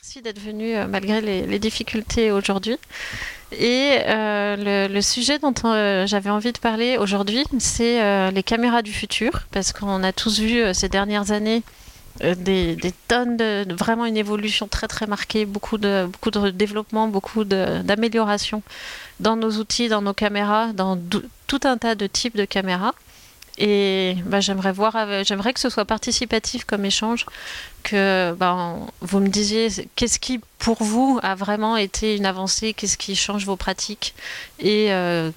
Merci d'être venu euh, malgré les, difficultés aujourd'hui. Et euh, le, sujet dont euh, j'avais envie de parler aujourd'hui, c'est les caméras du futur, parce qu'on a tous vu ces dernières années des, tonnes de, vraiment une évolution très très marquée, beaucoup de, beaucoup de développement, beaucoup d'amélioration dans nos outils, dans nos caméras, dans tout un tas de types de caméras. Et bah, j'aimerais voir, j'aimerais que ce soit participatif comme échange, que ben, vous me disiez qu'est-ce qui pour vous a vraiment été une avancée, qu'est-ce qui change vos pratiques et euh,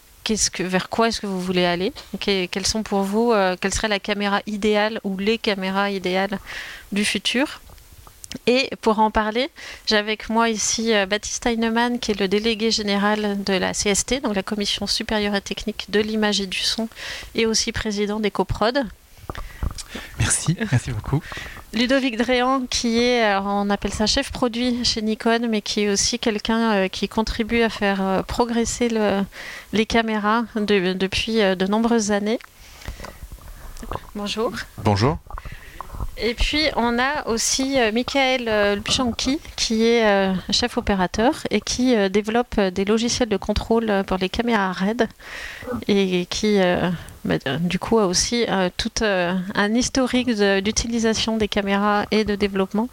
vers quoi est-ce que vous voulez aller, quelles sont pour vous, euh, quelle serait la caméra idéale ou les caméras idéales du futur? Et pour en parler, j'ai avec moi ici euh, Baptiste Heinemann, qui est le délégué général de la CST, donc la Commission supérieure et technique de l'image et du son, et aussi président d'EcoProd. Merci, merci beaucoup. Ludovic Dréan, qui est, on appelle ça chef produit chez Nikon, mais qui est aussi quelqu'un euh, qui contribue à faire euh, progresser les caméras depuis de nombreuses années. Bonjour. Bonjour. Et puis on a aussi euh, Michael euh, qui est euh, chef opérateur et qui développe des logiciels de contrôle pour les caméras RED et qui bah, du coup a aussi tout un historique d'utilisation des caméras et de développement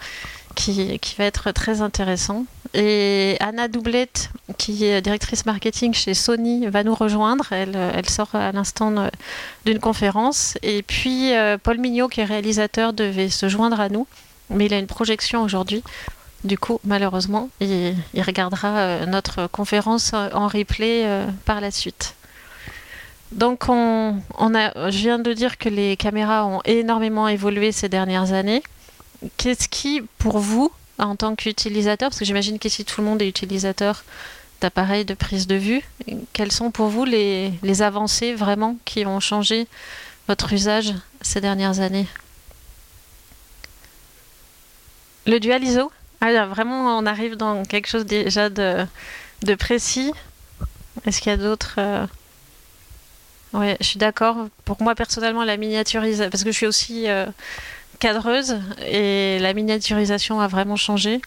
qui, va être très intéressant. Et Anna Doublette, qui est directrice marketing chez Sony, va nous rejoindre. Elle, elle sort à l'instant d'une conférence. Et puis euh, Paul Mignot, qui est réalisateur, devait se joindre à nous, mais il a une projection aujourd'hui. Du coup, malheureusement, il, regardera euh, notre conférence en replay euh, par la suite. Donc, je viens de dire que les caméras ont énormément évolué ces dernières années qu'est-ce qui, pour vous, en tant qu'utilisateur, parce que j'imagine qu'ici tout le monde est utilisateur d'appareils de prise de vue, quelles sont pour vous les, avancées vraiment qui ont changé votre usage ces dernières années? Le dual ISO? Ah, Vraiment, on arrive dans quelque chose déjà de, précis. Est-ce qu'il y a d'autres... Euh, oui, je suis d'accord. Pour moi, personnellement, la miniaturisation, parce que je suis aussi... Euh, cadreuse et la miniaturisation a vraiment changé.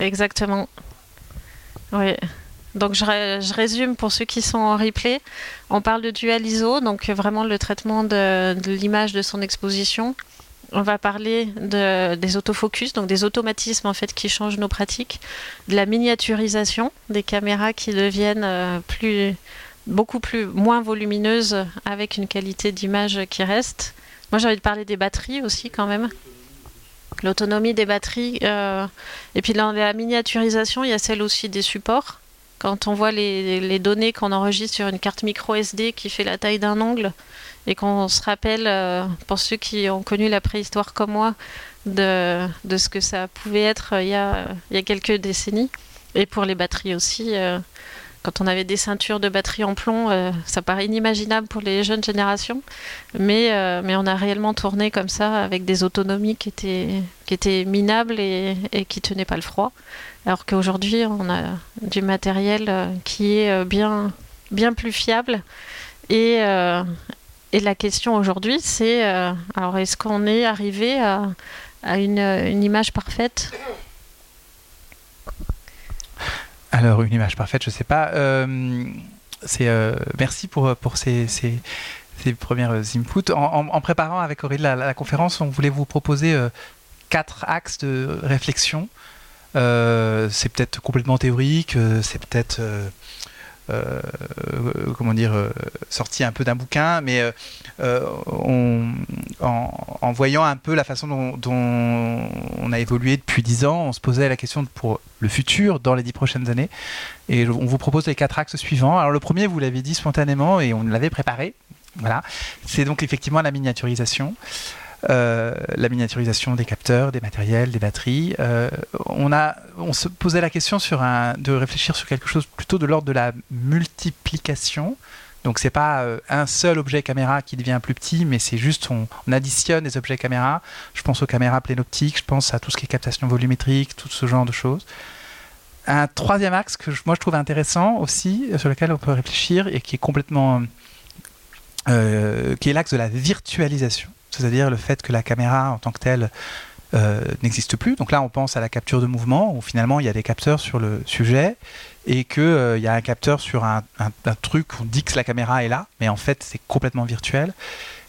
Exactement. Oui. Donc je, résume pour ceux qui sont en replay. On parle de dual ISO, donc vraiment le traitement de, l'image de son exposition. On va parler de, des autofocus, donc des automatismes en fait qui changent nos pratiques, de la miniaturisation, des caméras qui deviennent euh, plus beaucoup plus moins volumineuse avec une qualité d'image qui reste. Moi j'ai envie de parler des batteries aussi quand même. L'autonomie des batteries. Euh, et puis dans la miniaturisation, il y a celle aussi des supports. Quand on voit les, données qu'on enregistre sur une carte micro SD qui fait la taille d'un ongle et qu'on se rappelle, euh, pour ceux qui ont connu la préhistoire comme moi, de, de ce que ça pouvait être il y a, il y a quelques décennies. Et pour les batteries aussi, euh, quand on avait des ceintures de batterie en plomb, euh, ça paraît inimaginable pour les jeunes générations, mais, euh, mais on a réellement tourné comme ça avec des autonomies qui étaient, qui étaient minables et, et qui tenaient pas le froid. Alors qu'aujourd'hui, on a du matériel euh, qui est bien, bien plus fiable. Et, et la question aujourd'hui, c'est alors est-ce qu'on est arrivé à, à une, une image parfaite alors, une image parfaite, je ne sais pas. Euh, euh, merci pour, pour ces, ces, premières inputs. En, préparant avec Aurélie la, conférence, on voulait vous proposer euh, quatre axes de réflexion. c'est peut-être complètement théorique, c'est peut-être euh, comment dire, euh, sorti un peu d'un bouquin, mais euh, en, voyant un peu la façon dont, on a évolué depuis dix ans, on se posait la question pour le futur dans les dix prochaines années. Et on vous propose les quatre axes suivants. Alors le premier, vous l'avez dit spontanément et on l'avait préparé. Voilà, c'est donc effectivement la miniaturisation. Euh, la miniaturisation des capteurs, des matériels, des batteries. Euh, on, se posait la question de réfléchir sur quelque chose plutôt de l'ordre de la multiplication. Donc c'est pas euh, un seul objet caméra qui devient plus petit, mais c'est juste on, additionne des objets caméra. Je pense aux caméras plénoptiques, je pense à tout ce qui est captation volumétrique, tout ce genre de choses. Un troisième axe que moi je trouve intéressant aussi, sur lequel on peut réfléchir et qui est complètement qui est l'axe de la virtualisation, c'est-à-dire le fait que la caméra en tant que telle n'existe plus. Donc là, on pense à la capture de mouvement, où finalement il y a des capteurs sur le sujet et qu'il il y a un capteur sur un, un, truc, on dit que la caméra est là, mais en fait c'est complètement virtuel.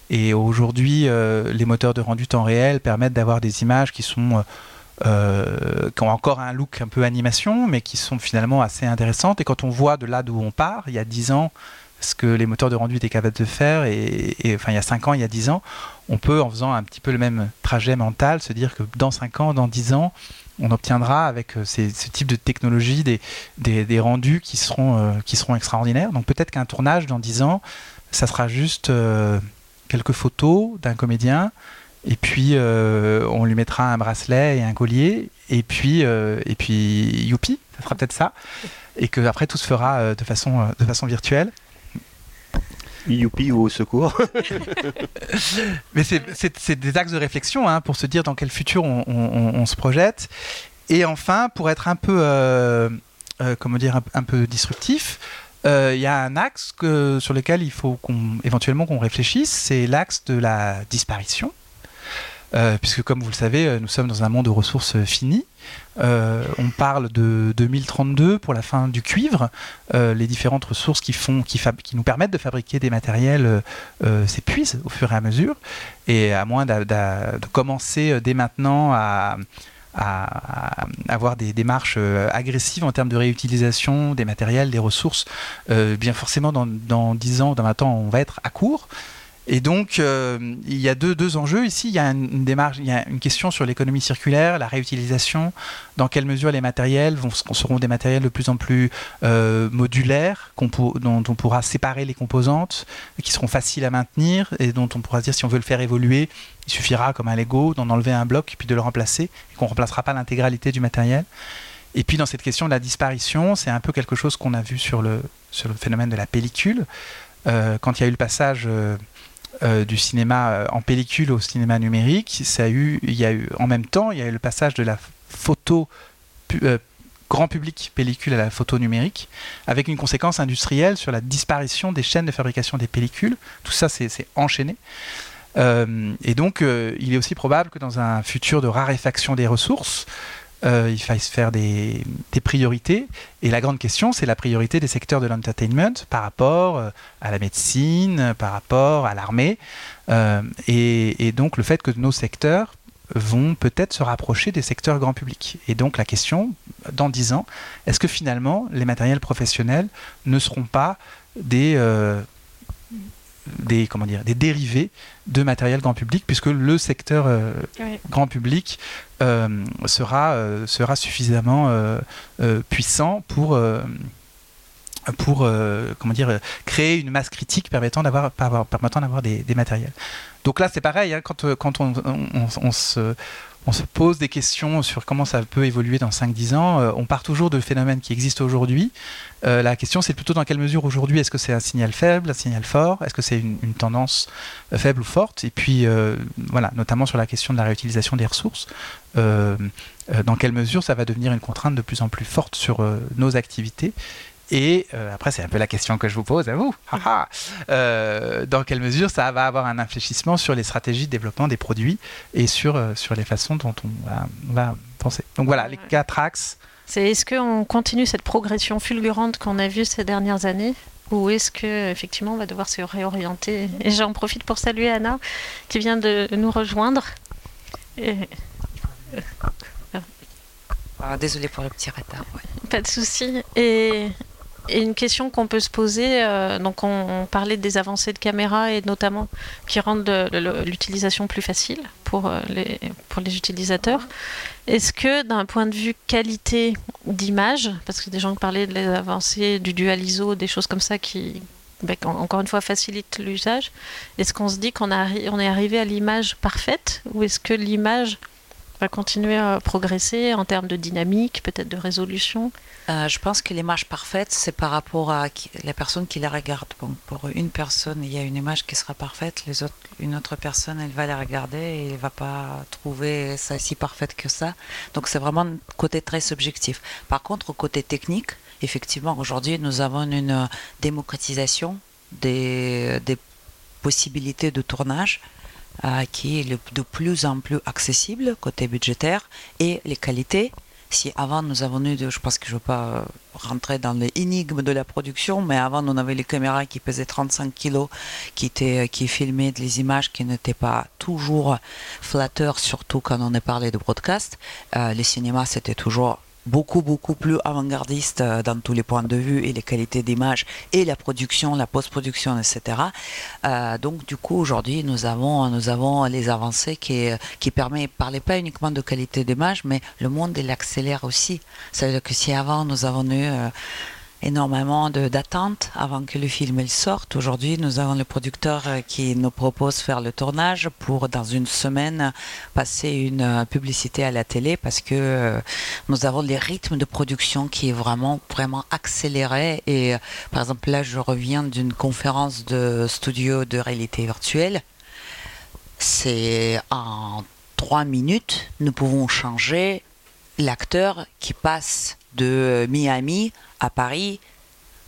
Et aujourd'hui, les moteurs de rendu temps réel permettent d'avoir des images qui euh, qui ont encore un look un peu animation, mais qui sont finalement assez intéressantes. Et quand on voit de là d'où on part, il y a 10 ans, ce que les moteurs de rendu étaient capables de faire, et, enfin il y a 5 ans, il y a 10 ans, on peut, en faisant un petit peu le même trajet mental, se dire que dans 5 ans, dans 10 ans, on obtiendra avec euh, ces, ce type de technologie des, des, rendus qui seront, euh, qui seront extraordinaires. Donc peut-être qu'un tournage dans 10 ans, ça sera juste quelques photos d'un comédien et puis, euh, on lui mettra un bracelet et un collier. Et puis, euh, et puis youpi, ça sera peut-être ça. Et que après tout se fera euh, de, façon, de façon virtuelle. Youpi ou au secours. Mais c'est des axes de réflexion hein, pour se dire dans quel futur on, se projette. Et enfin, pour être un peu, comment dire, un, peu disruptif, il y a un axe sur lequel il faut éventuellement qu'on réfléchisse, c'est l'axe de la disparition. Euh, puisque comme vous le savez, euh, nous sommes dans un monde de ressources euh, finies. on parle de 2032 pour la fin du cuivre. les différentes ressources qui, nous permettent de fabriquer des matériels s'épuisent au fur et à mesure. Et à moins de commencer dès maintenant à, avoir des démarches agressives en termes de réutilisation des matériels, des ressources, bien forcément dans, dans 10 ans, dans 20 ans, on va être à court. Et donc, euh, il y a deux, deux, enjeux ici. Il y a une, démarche, il y a une question sur l'économie circulaire, la réutilisation, dans quelle mesure les matériels seront des matériels de plus en plus euh, modulaires, dont on pourra séparer les composantes, qui seront faciles à maintenir et dont on pourra dire si on veut le faire évoluer, il suffira, comme un Lego, d'en enlever un bloc puis de le remplacer, et qu'on ne remplacera pas l'intégralité du matériel. Et puis dans cette question de la disparition, c'est un peu quelque chose qu'on a vu sur le, sur le phénomène de la pellicule. Euh, quand il y a eu le passage du cinéma euh, en pellicule au cinéma numérique, ça a eu, il y a eu en même temps, il y a eu le passage de la photo euh, grand public pellicule à la photo numérique, avec une conséquence industrielle sur la disparition des chaînes de fabrication des pellicules. Tout ça, c'est enchaîné. et donc, il est aussi probable que dans un futur de raréfaction des ressources, euh, il faille se faire des, priorités. Et la grande question, c'est la priorité des secteurs de l'entertainment par rapport euh, à la médecine, par rapport à l'armée. Euh, et, donc le fait que nos secteurs vont peut-être se rapprocher des secteurs grand public. Et donc la question, dans dix ans, est-ce que finalement les matériels professionnels ne seront pas des des, comment dire, des dérivés de matériel grand public, puisque le secteur euh, grand public euh, sera, euh, sera suffisamment puissant pour, pour comment dire, créer une masse critique permettant d'avoir, permettant d'avoir des, des, matériels. Donc là, c'est pareil, hein, quand, quand on, on, se, on se pose des questions sur comment ça peut évoluer dans 5-10 ans. Euh, on part toujours de phénomènes qui existent aujourd'hui. Euh, la question, c'est plutôt dans quelle mesure aujourd'hui, est-ce que c'est un signal faible, un signal fort? Est-ce que c'est une, tendance euh, faible ou forte? Et puis, voilà, notamment sur la question de la réutilisation des ressources. dans quelle mesure ça va devenir une contrainte de plus en plus forte sur nos activités? Et euh, après, c'est un peu la question que je vous pose à vous. Euh, dans quelle mesure ça va avoir un infléchissement sur les stratégies de développement des produits et sur, euh, sur les façons dont on va, penser? Donc voilà, les quatre axes. C'est est-ce qu'on continue cette progression fulgurante qu'on a vue ces dernières années ou est-ce que effectivement on va devoir se réorienter? Et j'en profite pour saluer Anna qui vient de nous rejoindre. Ah, désolée pour le petit retard. Pas de souci. Et et une question qu'on peut se poser, euh, donc on, parlait des avancées de caméra et notamment qui rendent l'utilisation plus facile pour, euh, les, pour les utilisateurs. Est-ce que d'un point de vue qualité d'image, parce que des gens parlaient des avancées du dual ISO, des choses comme ça qui, ben, encore une fois, facilitent l'usage, est-ce qu'on se dit qu'on on est arrivé à l'image parfaite ou est-ce que l'image va continuer à progresser en termes de dynamique, peut-être de résolution? Euh, Je pense que l'image parfaite, c'est par rapport à la personne qui la regarde. pour une personne, il y a une image qui sera parfaite, les autres, une autre personne, elle va la regarder et elle va pas trouver ça si parfaite que ça. Donc c'est vraiment un côté très subjectif. Par contre, côté technique, effectivement, aujourd'hui, nous avons une démocratisation des, des possibilité de tournage qui est de plus en plus accessible côté budgétaire et les qualités. Si avant nous avons eu, je pense que je ne veux pas rentrer dans l'énigme de la production, mais avant on avait les caméras qui pesaient 35 kg, qui, étaient, qui filmaient des images qui n'étaient pas toujours flatteurs, surtout quand on est parlé de broadcast. Euh, les cinémas c'était toujours beaucoup, beaucoup plus avant-gardiste euh, dans tous les points de vue et les qualités d'image et la production, la post-production, etc. Euh, donc, du coup, aujourd'hui, nous avons, nous avons les avancées qui, qui permettent, parler pas uniquement de qualité d'image, mais le monde, il accélère aussi. Ça veut dire que si avant, nous avons eu euh, énormément d'attentes avant que le film il sorte. Aujourd'hui, nous avons le producteur euh, qui nous propose faire le tournage pour, dans une semaine, passer une euh, publicité à la télé parce que euh, nous avons les rythmes de production qui est vraiment, vraiment accéléré. Et par exemple, là, je reviens d'une conférence de studio de réalité virtuelle. C'est en trois minutes, nous pouvons changer l'acteur qui passe de Miami à Paris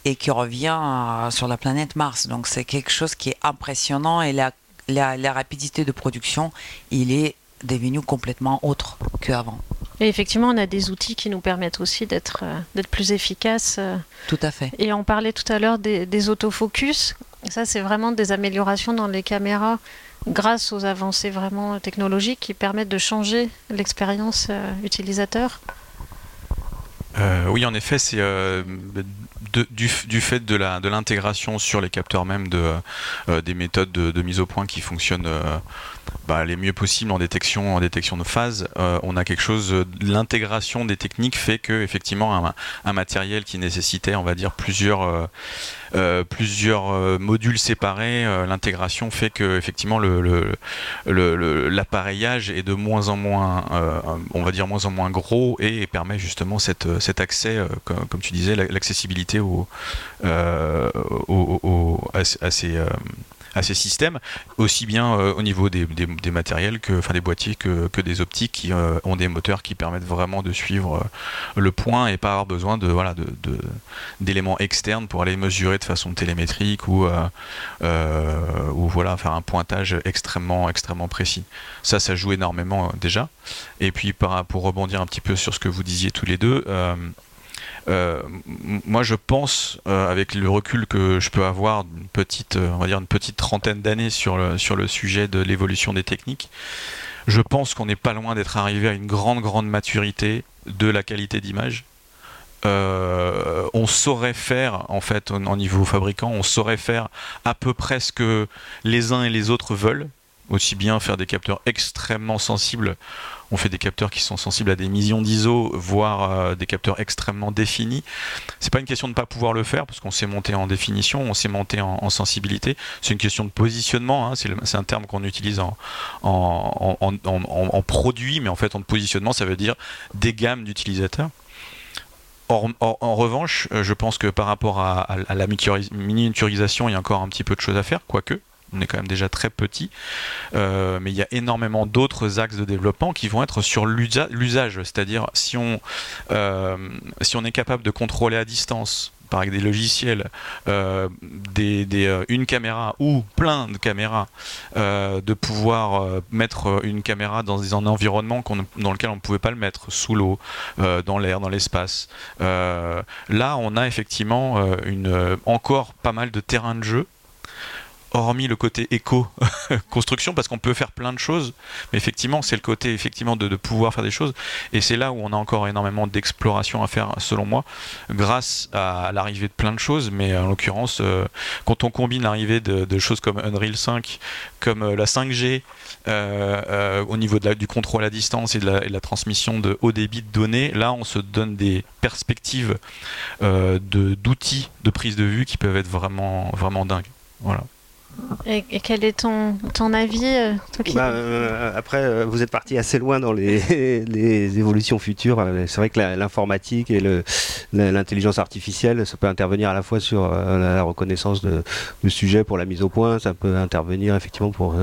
et qui revient euh, sur la planète Mars. Donc c'est quelque chose qui est impressionnant et la, la, rapidité de production, il est devenu complètement autre qu'avant. Et effectivement, on a des outils qui nous permettent aussi d'être euh, d'être plus efficaces. Euh. Tout à fait. Et on parlait tout à l'heure des, des autofocus. Ça, c'est vraiment des améliorations dans les caméras grâce aux avancées vraiment technologiques qui permettent de changer l'expérience utilisateur. Euh, oui, en effet, c'est euh, du, fait de l'intégration sur les capteurs même euh, des méthodes de, mise au point qui fonctionnent bah, les mieux possibles en détection, en détection de phase. on a quelque chose, l'intégration des techniques fait que effectivement un, matériel qui nécessitait, on va dire, plusieurs euh, plusieurs euh, modules séparés, euh, l'intégration fait que effectivement le, l'appareillage est de moins en moins, on va dire moins en moins gros et permet justement cette, cet accès, comme, tu disais, l'accessibilité au, au, à, ces à ces systèmes, aussi bien euh, au niveau des, des, matériels, que, enfin des boîtiers que, que des optiques qui euh, ont des moteurs qui permettent vraiment de suivre euh, le point et pas avoir besoin de voilà de, d'éléments externes pour aller mesurer de façon télémétrique ou, ou voilà faire un pointage extrêmement extrêmement précis. Ça, ça joue énormément déjà. Et puis pour rebondir un petit peu sur ce que vous disiez tous les deux. Euh, moi, je pense, euh, avec le recul que je peux avoir, une petite, euh, on va dire une petite trentaine d'années sur le, sujet de l'évolution des techniques, je pense qu'on n'est pas loin d'être arrivé à une grande, grande maturité de la qualité d'image. on saurait faire, en fait, au, niveau fabricant, on saurait faire à peu près ce que les uns et les autres veulent, aussi bien faire des capteurs extrêmement sensibles on fait des capteurs qui sont sensibles à des millions d'ISO, voire euh, des capteurs extrêmement définis. C'est pas une question de ne pas pouvoir le faire, parce qu'on s'est monté en définition, on s'est monté en, sensibilité. C'est une question de positionnement, hein. c'est un terme qu'on utilise en, produit, mais en fait en positionnement, ça veut dire des gammes d'utilisateurs. en revanche, euh, je pense que par rapport à, à la miniaturisation, il y a encore un petit peu de choses à faire, quoique on est quand même déjà très petit, euh, mais il y a énormément d'autres axes de développement qui vont être sur l'usage, c'est-à-dire si on, euh, si on est capable de contrôler à distance par des logiciels, euh, une caméra ou plein de caméras, de pouvoir mettre une caméra dans un environnement dans lequel on ne pouvait pas le mettre, sous l'eau, dans l'air, dans l'espace. là, on a effectivement une, encore pas mal de terrain de jeu hormis le côté éco-construction, parce qu'on peut faire plein de choses, mais effectivement, c'est le côté effectivement de, pouvoir faire des choses, et c'est là où on a encore énormément d'exploration à faire, selon moi, grâce à l'arrivée de plein de choses, mais en l'occurrence, euh, quand on combine l'arrivée de, choses comme Unreal 5, comme euh, la 5G, euh, au niveau de du contrôle à distance et de, la, transmission de haut débit de données, là, on se donne des perspectives d'outils de, de prise de vue qui peuvent être vraiment, vraiment dingues. Voilà. Et, quel est ton, ton avis euh, bah, euh, Après, euh, vous êtes parti assez loin dans les, les évolutions futures. C'est vrai que l'informatique et l'intelligence artificielle, ça peut intervenir à la fois sur la reconnaissance de, de sujets pour la mise au point, ça peut intervenir effectivement pour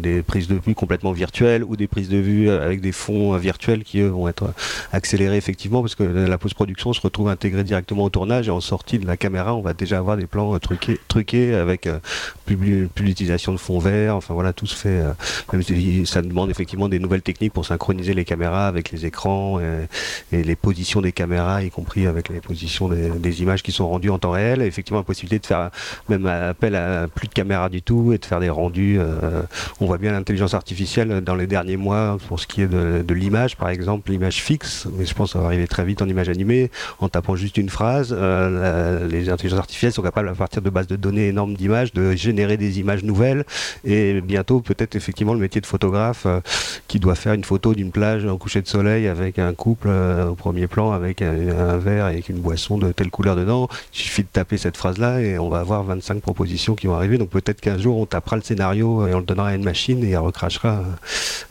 des prises de vue complètement virtuelles ou des prises de vue avec des fonds virtuels qui eux vont être accélérés effectivement parce que la post-production se retrouve intégrée directement au tournage et en sortie de la caméra, on va déjà avoir des plans truqués, truqués avec public plus, plus l'utilisation de fond vert. Enfin voilà, tout se fait. même si ça demande effectivement des nouvelles techniques pour synchroniser les caméras avec les écrans et, les positions des caméras, y compris avec les positions des, images qui sont rendues en temps réel. effectivement, la possibilité de faire même appel à plus de caméras du tout et de faire des rendus. on voit bien l'intelligence artificielle dans les derniers mois pour ce qui est de, l'image, par exemple, l'image fixe. Mais je pense ça va arriver très vite en image animée en tapant juste une phrase. les intelligences artificielles sont capables à partir de bases de données énormes d'images de générer des images nouvelles et bientôt peut-être effectivement le métier de photographe euh, qui doit faire une photo d'une plage au coucher de soleil avec un couple euh, au premier plan avec un, verre et avec une boisson de telle couleur dedans. Il suffit de taper cette phrase-là et on va avoir 25 propositions qui vont arriver. Donc peut-être qu'un jour on tapera le scénario et on le donnera à une machine et elle recrachera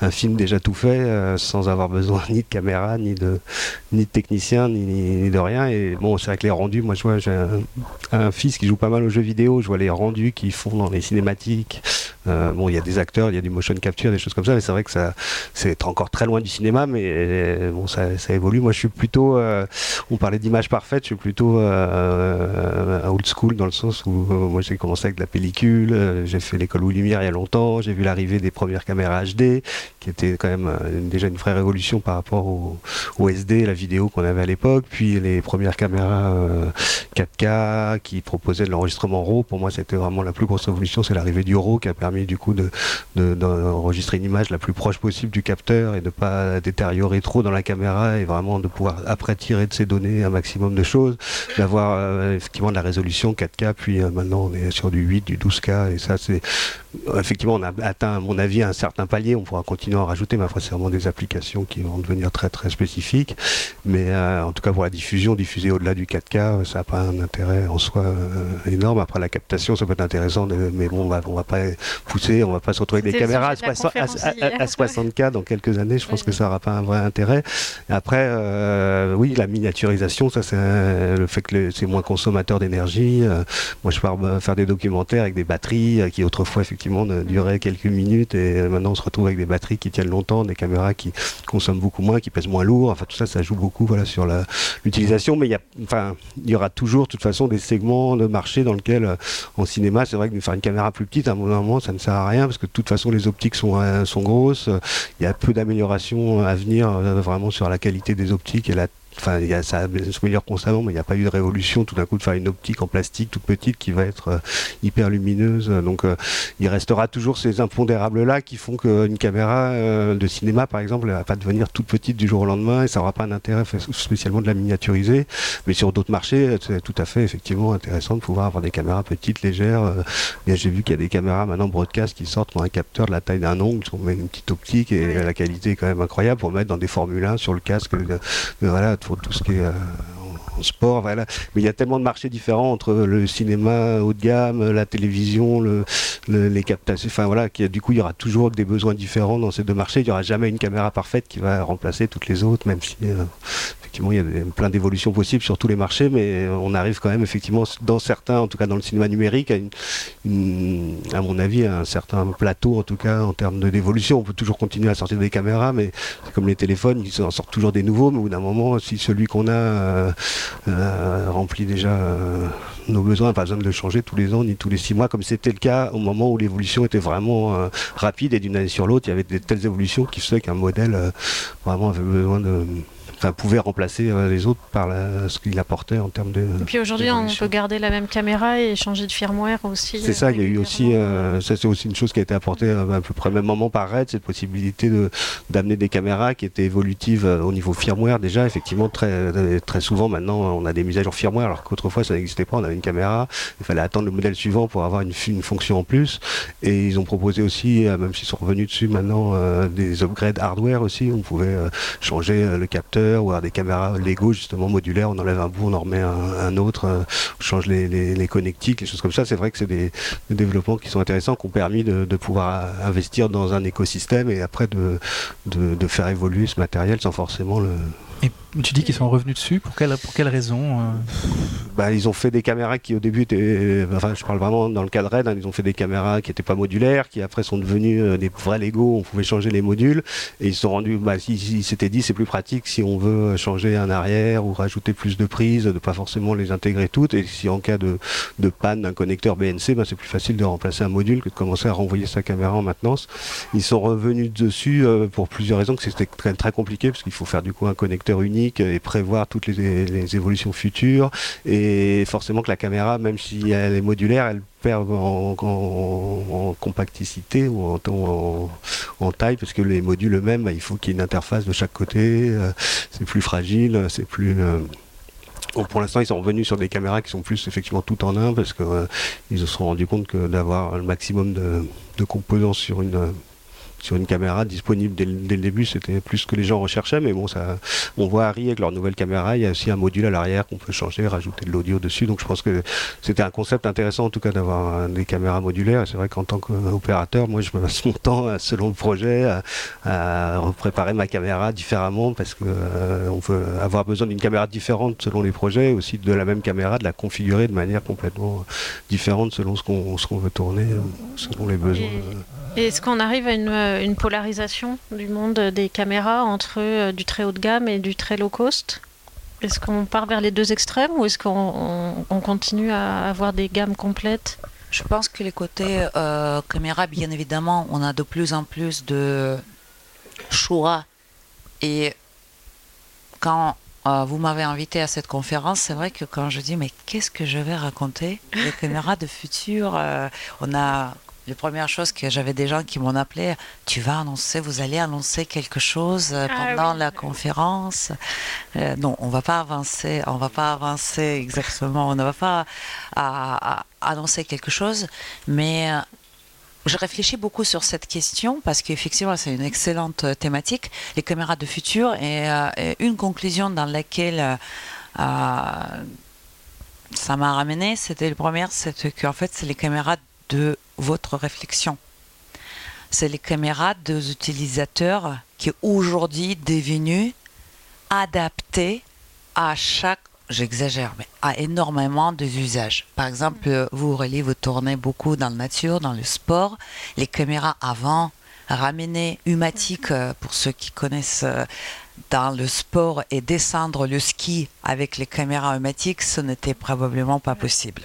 un, film déjà tout fait euh, sans avoir besoin ni de caméra, ni de, ni technicien, ni, de rien. Et bon, c'est vrai que les rendus, moi je vois, j'ai un, un fils qui joue pas mal aux jeux vidéo, je vois les rendus qu'ils font dans les cinématiques. Euh, bon, il y a des acteurs, il y a du motion capture, des choses comme ça, mais c'est vrai que ça, c'est encore très loin du cinéma, mais euh, bon, ça, évolue. Moi, je suis plutôt, euh, on parlait d'image parfaite, je suis plutôt old school dans le sens où moi j'ai commencé avec de la pellicule, j'ai fait l'école aux il y a longtemps, j'ai vu l'arrivée des premières caméras HD, qui était quand même déjà une vraie révolution par rapport au, au SD, la vidéo qu'on avait à l'époque, puis les premières caméras 4K qui proposaient de l'enregistrement RAW. Pour moi, c'était vraiment la plus grosse révolution, c'est l'arrivée du RAW qui a permis du coup d'enregistrer de, une image la plus proche possible du capteur et de ne pas détériorer trop dans la caméra et vraiment de pouvoir après tirer de ces données un maximum de choses, d'avoir euh, effectivement de la résolution 4K, puis euh, maintenant on est sur du 8, du 12K et ça c'est effectivement on a atteint à mon avis un certain palier, on pourra continuer à en rajouter, mais après c'est vraiment des applications qui vont devenir très très spécifiques, mais euh, en tout cas pour la diffusion, diffuser au-delà du 4K, ça n'a pas un intérêt en soi énorme. Après la captation, ça peut être intéressant, mais bon, on va, on va pas pousser, on va pas se retrouver avec des caméras à, 60K dans quelques années, je pense que ça n'aura pas un vrai intérêt. après, euh, oui, la miniaturisation, ça c'est le fait que c'est moins consommateur d'énergie. Euh, moi je pars faire des documentaires avec des batteries euh, qui autrefois effectivement duraient quelques minutes et maintenant on se retrouve avec des batteries qui tiennent longtemps, des caméras qui consomment beaucoup moins, qui pèsent moins lourd. Enfin tout ça, ça joue beaucoup voilà, sur l'utilisation, mais il y, a, enfin, il y aura toujours de toute façon des segments de marché dans lesquels en cinéma, c'est vrai que de faire une caméra plus petite, à un moment, ça ne sert à rien parce que de toute façon les optiques sont, euh, sont grosses. Il y a peu d'amélioration à venir euh, vraiment sur la qualité des optiques et la enfin, il y a, ça s'améliore constamment, mais il n'y a pas eu de révolution tout d'un coup de faire une optique en plastique toute petite qui va être euh, hyper lumineuse. Donc, euh, il restera toujours ces impondérables-là qui font qu'une caméra euh, de cinéma, par exemple, elle va pas devenir toute petite du jour au lendemain et ça n'aura pas un intérêt spécialement de la miniaturiser. Mais sur d'autres marchés, c'est tout à fait effectivement intéressant de pouvoir avoir des caméras petites, légères. J'ai vu qu'il y a des caméras maintenant broadcast qui sortent pour un capteur de la taille d'un ongle, on met une petite optique et la qualité est quand même incroyable pour mettre dans des Formule 1 sur le casque. voilà, pour tout ce qui est euh, sport, voilà. Mais il y a tellement de marchés différents entre le cinéma haut de gamme, la télévision, le, les captations. Enfin voilà, qui, du coup, il y aura toujours des besoins différents dans ces deux marchés. Il n'y aura jamais une caméra parfaite qui va remplacer toutes les autres, même si euh, effectivement, il y a plein d'évolutions possibles sur tous les marchés, mais on arrive quand même effectivement dans certains, en tout cas dans le cinéma numérique, à, à mon avis, à un certain plateau en tout cas en termes d'évolution. On peut toujours continuer à sortir des caméras, mais comme les téléphones, ils en sortent toujours des nouveaux, mais au bout d'un moment, si celui qu'on a euh, remplit déjà euh, nos besoins, pas besoin de changer tous les ans ni tous les six mois, comme c'était le cas au moment où l'évolution était vraiment rapide et d'une année sur l'autre, il y avait de telles évolutions qui faisaient qu'un modèle vraiment avait besoin de enfin, pouvait remplacer euh, les autres par ce qu'il apportait en termes de. Et puis aujourd'hui, on peut garder la même caméra et changer de firmware aussi. C'est ça, il y a eu aussi, euh, ça c'est aussi une chose qui a été apportée euh, à peu près au même moment par Red, cette possibilité de d'amener des caméras qui étaient évolutives au niveau firmware déjà. Effectivement, très très souvent maintenant, on a des mises à jour firmware, alors qu'autrefois ça n'existait pas. On avait une caméra, il fallait attendre le modèle suivant pour avoir une, une fonction en plus. Et ils ont proposé aussi, même s'ils sont revenus dessus maintenant, des upgrades hardware aussi. On pouvait changer le capteur ou avoir des caméras Lego justement modulaires, on enlève un bout, on en remet un, autre, euh, on change les, les, connectiques, les choses comme ça. C'est vrai que c'est des, développements qui sont intéressants, qui ont permis de, pouvoir investir dans un écosystème et après de, de, faire évoluer ce matériel sans forcément le, Tu dis qu'ils sont revenus dessus, pour quelle, pour quelle raison euh bah, Ils ont fait des caméras qui au début étaient, enfin je parle vraiment dans le cadre Red, hein, ils ont fait des caméras qui n'étaient pas modulaires, qui après sont devenues euh, des vrais Lego, on pouvait changer les modules, et ils se sont rendus, bah, ils s'étaient dit c'est plus pratique si on veut changer un arrière ou rajouter plus de prises, de pas forcément les intégrer toutes, et si en cas de, de panne d'un connecteur BNC, bah, c'est plus facile de remplacer un module que de commencer à renvoyer sa caméra en maintenance. Ils sont revenus dessus euh, pour plusieurs raisons, que c'était très, très compliqué, parce qu'il faut faire du coup un connecteur unique et prévoir toutes les, évolutions futures. Et forcément que la caméra, même si elle est modulaire, elle perd en, compacticité ou en, taille, parce que les modules eux-mêmes, bah, il faut qu'il y ait une interface de chaque côté. Euh, c'est plus fragile, c'est plus... Euh, pour l'instant, ils sont revenus sur des caméras qui sont plus effectivement tout en un parce qu'ils euh, se sont rendus compte que d'avoir le maximum de, de composants sur une, sur une caméra disponible dès, le début, c'était plus ce que les gens recherchaient. Mais bon, ça, on voit Harry avec leur nouvelle caméra, il y a aussi un module à l'arrière qu'on peut changer, rajouter de l'audio dessus. Donc je pense que c'était un concept intéressant en tout cas d'avoir des caméras modulaires. C'est vrai qu'en tant qu'opérateur, moi je me passe mon temps selon le projet à, préparer ma caméra différemment parce qu'on euh, peut avoir besoin d'une caméra différente selon les projets, aussi de la même caméra, de la configurer de manière complètement différente selon ce qu'on veut tourner, selon les besoins. Est-ce qu'on arrive à une, polarisation du monde des caméras entre euh, du très haut de gamme et du très low cost? Est-ce qu'on part vers les deux extrêmes ou est-ce qu'on continue à avoir des gammes complètes? Je pense que les côtés euh, bien évidemment, on a de plus en plus de choix. Et quand euh, vous m'avez invité à cette conférence, c'est vrai que quand je dis mais qu'est-ce que je vais raconter? Les caméras de futur, on a les premières choses que j'avais des gens qui m'ont appelé, tu vas annoncer, vous allez annoncer quelque chose euh, ah pendant la conférence. Euh, non, on va pas avancer, on va pas avancer exactement, on ne va pas annoncer quelque chose, mais euh, je réfléchis beaucoup sur cette question parce qu'effectivement, c'est une excellente thématique, les caméras de futur, et, une conclusion dans laquelle ça m'a ramené, c'était le premier, c'est qu'en fait, c'est les caméras de votre réflexion. C'est les caméras des utilisateurs qui aujourd'hui devenus adaptés à chaque, j'exagère, mais à énormément d'usages. Par exemple, vous, Aurélie, vous tournez beaucoup dans la nature, dans le sport. Les caméras avant ramener Humatic, euh, pour ceux qui connaissent euh, dans le sport et descendre le ski avec les caméras Humatic, ce n'était probablement pas possible.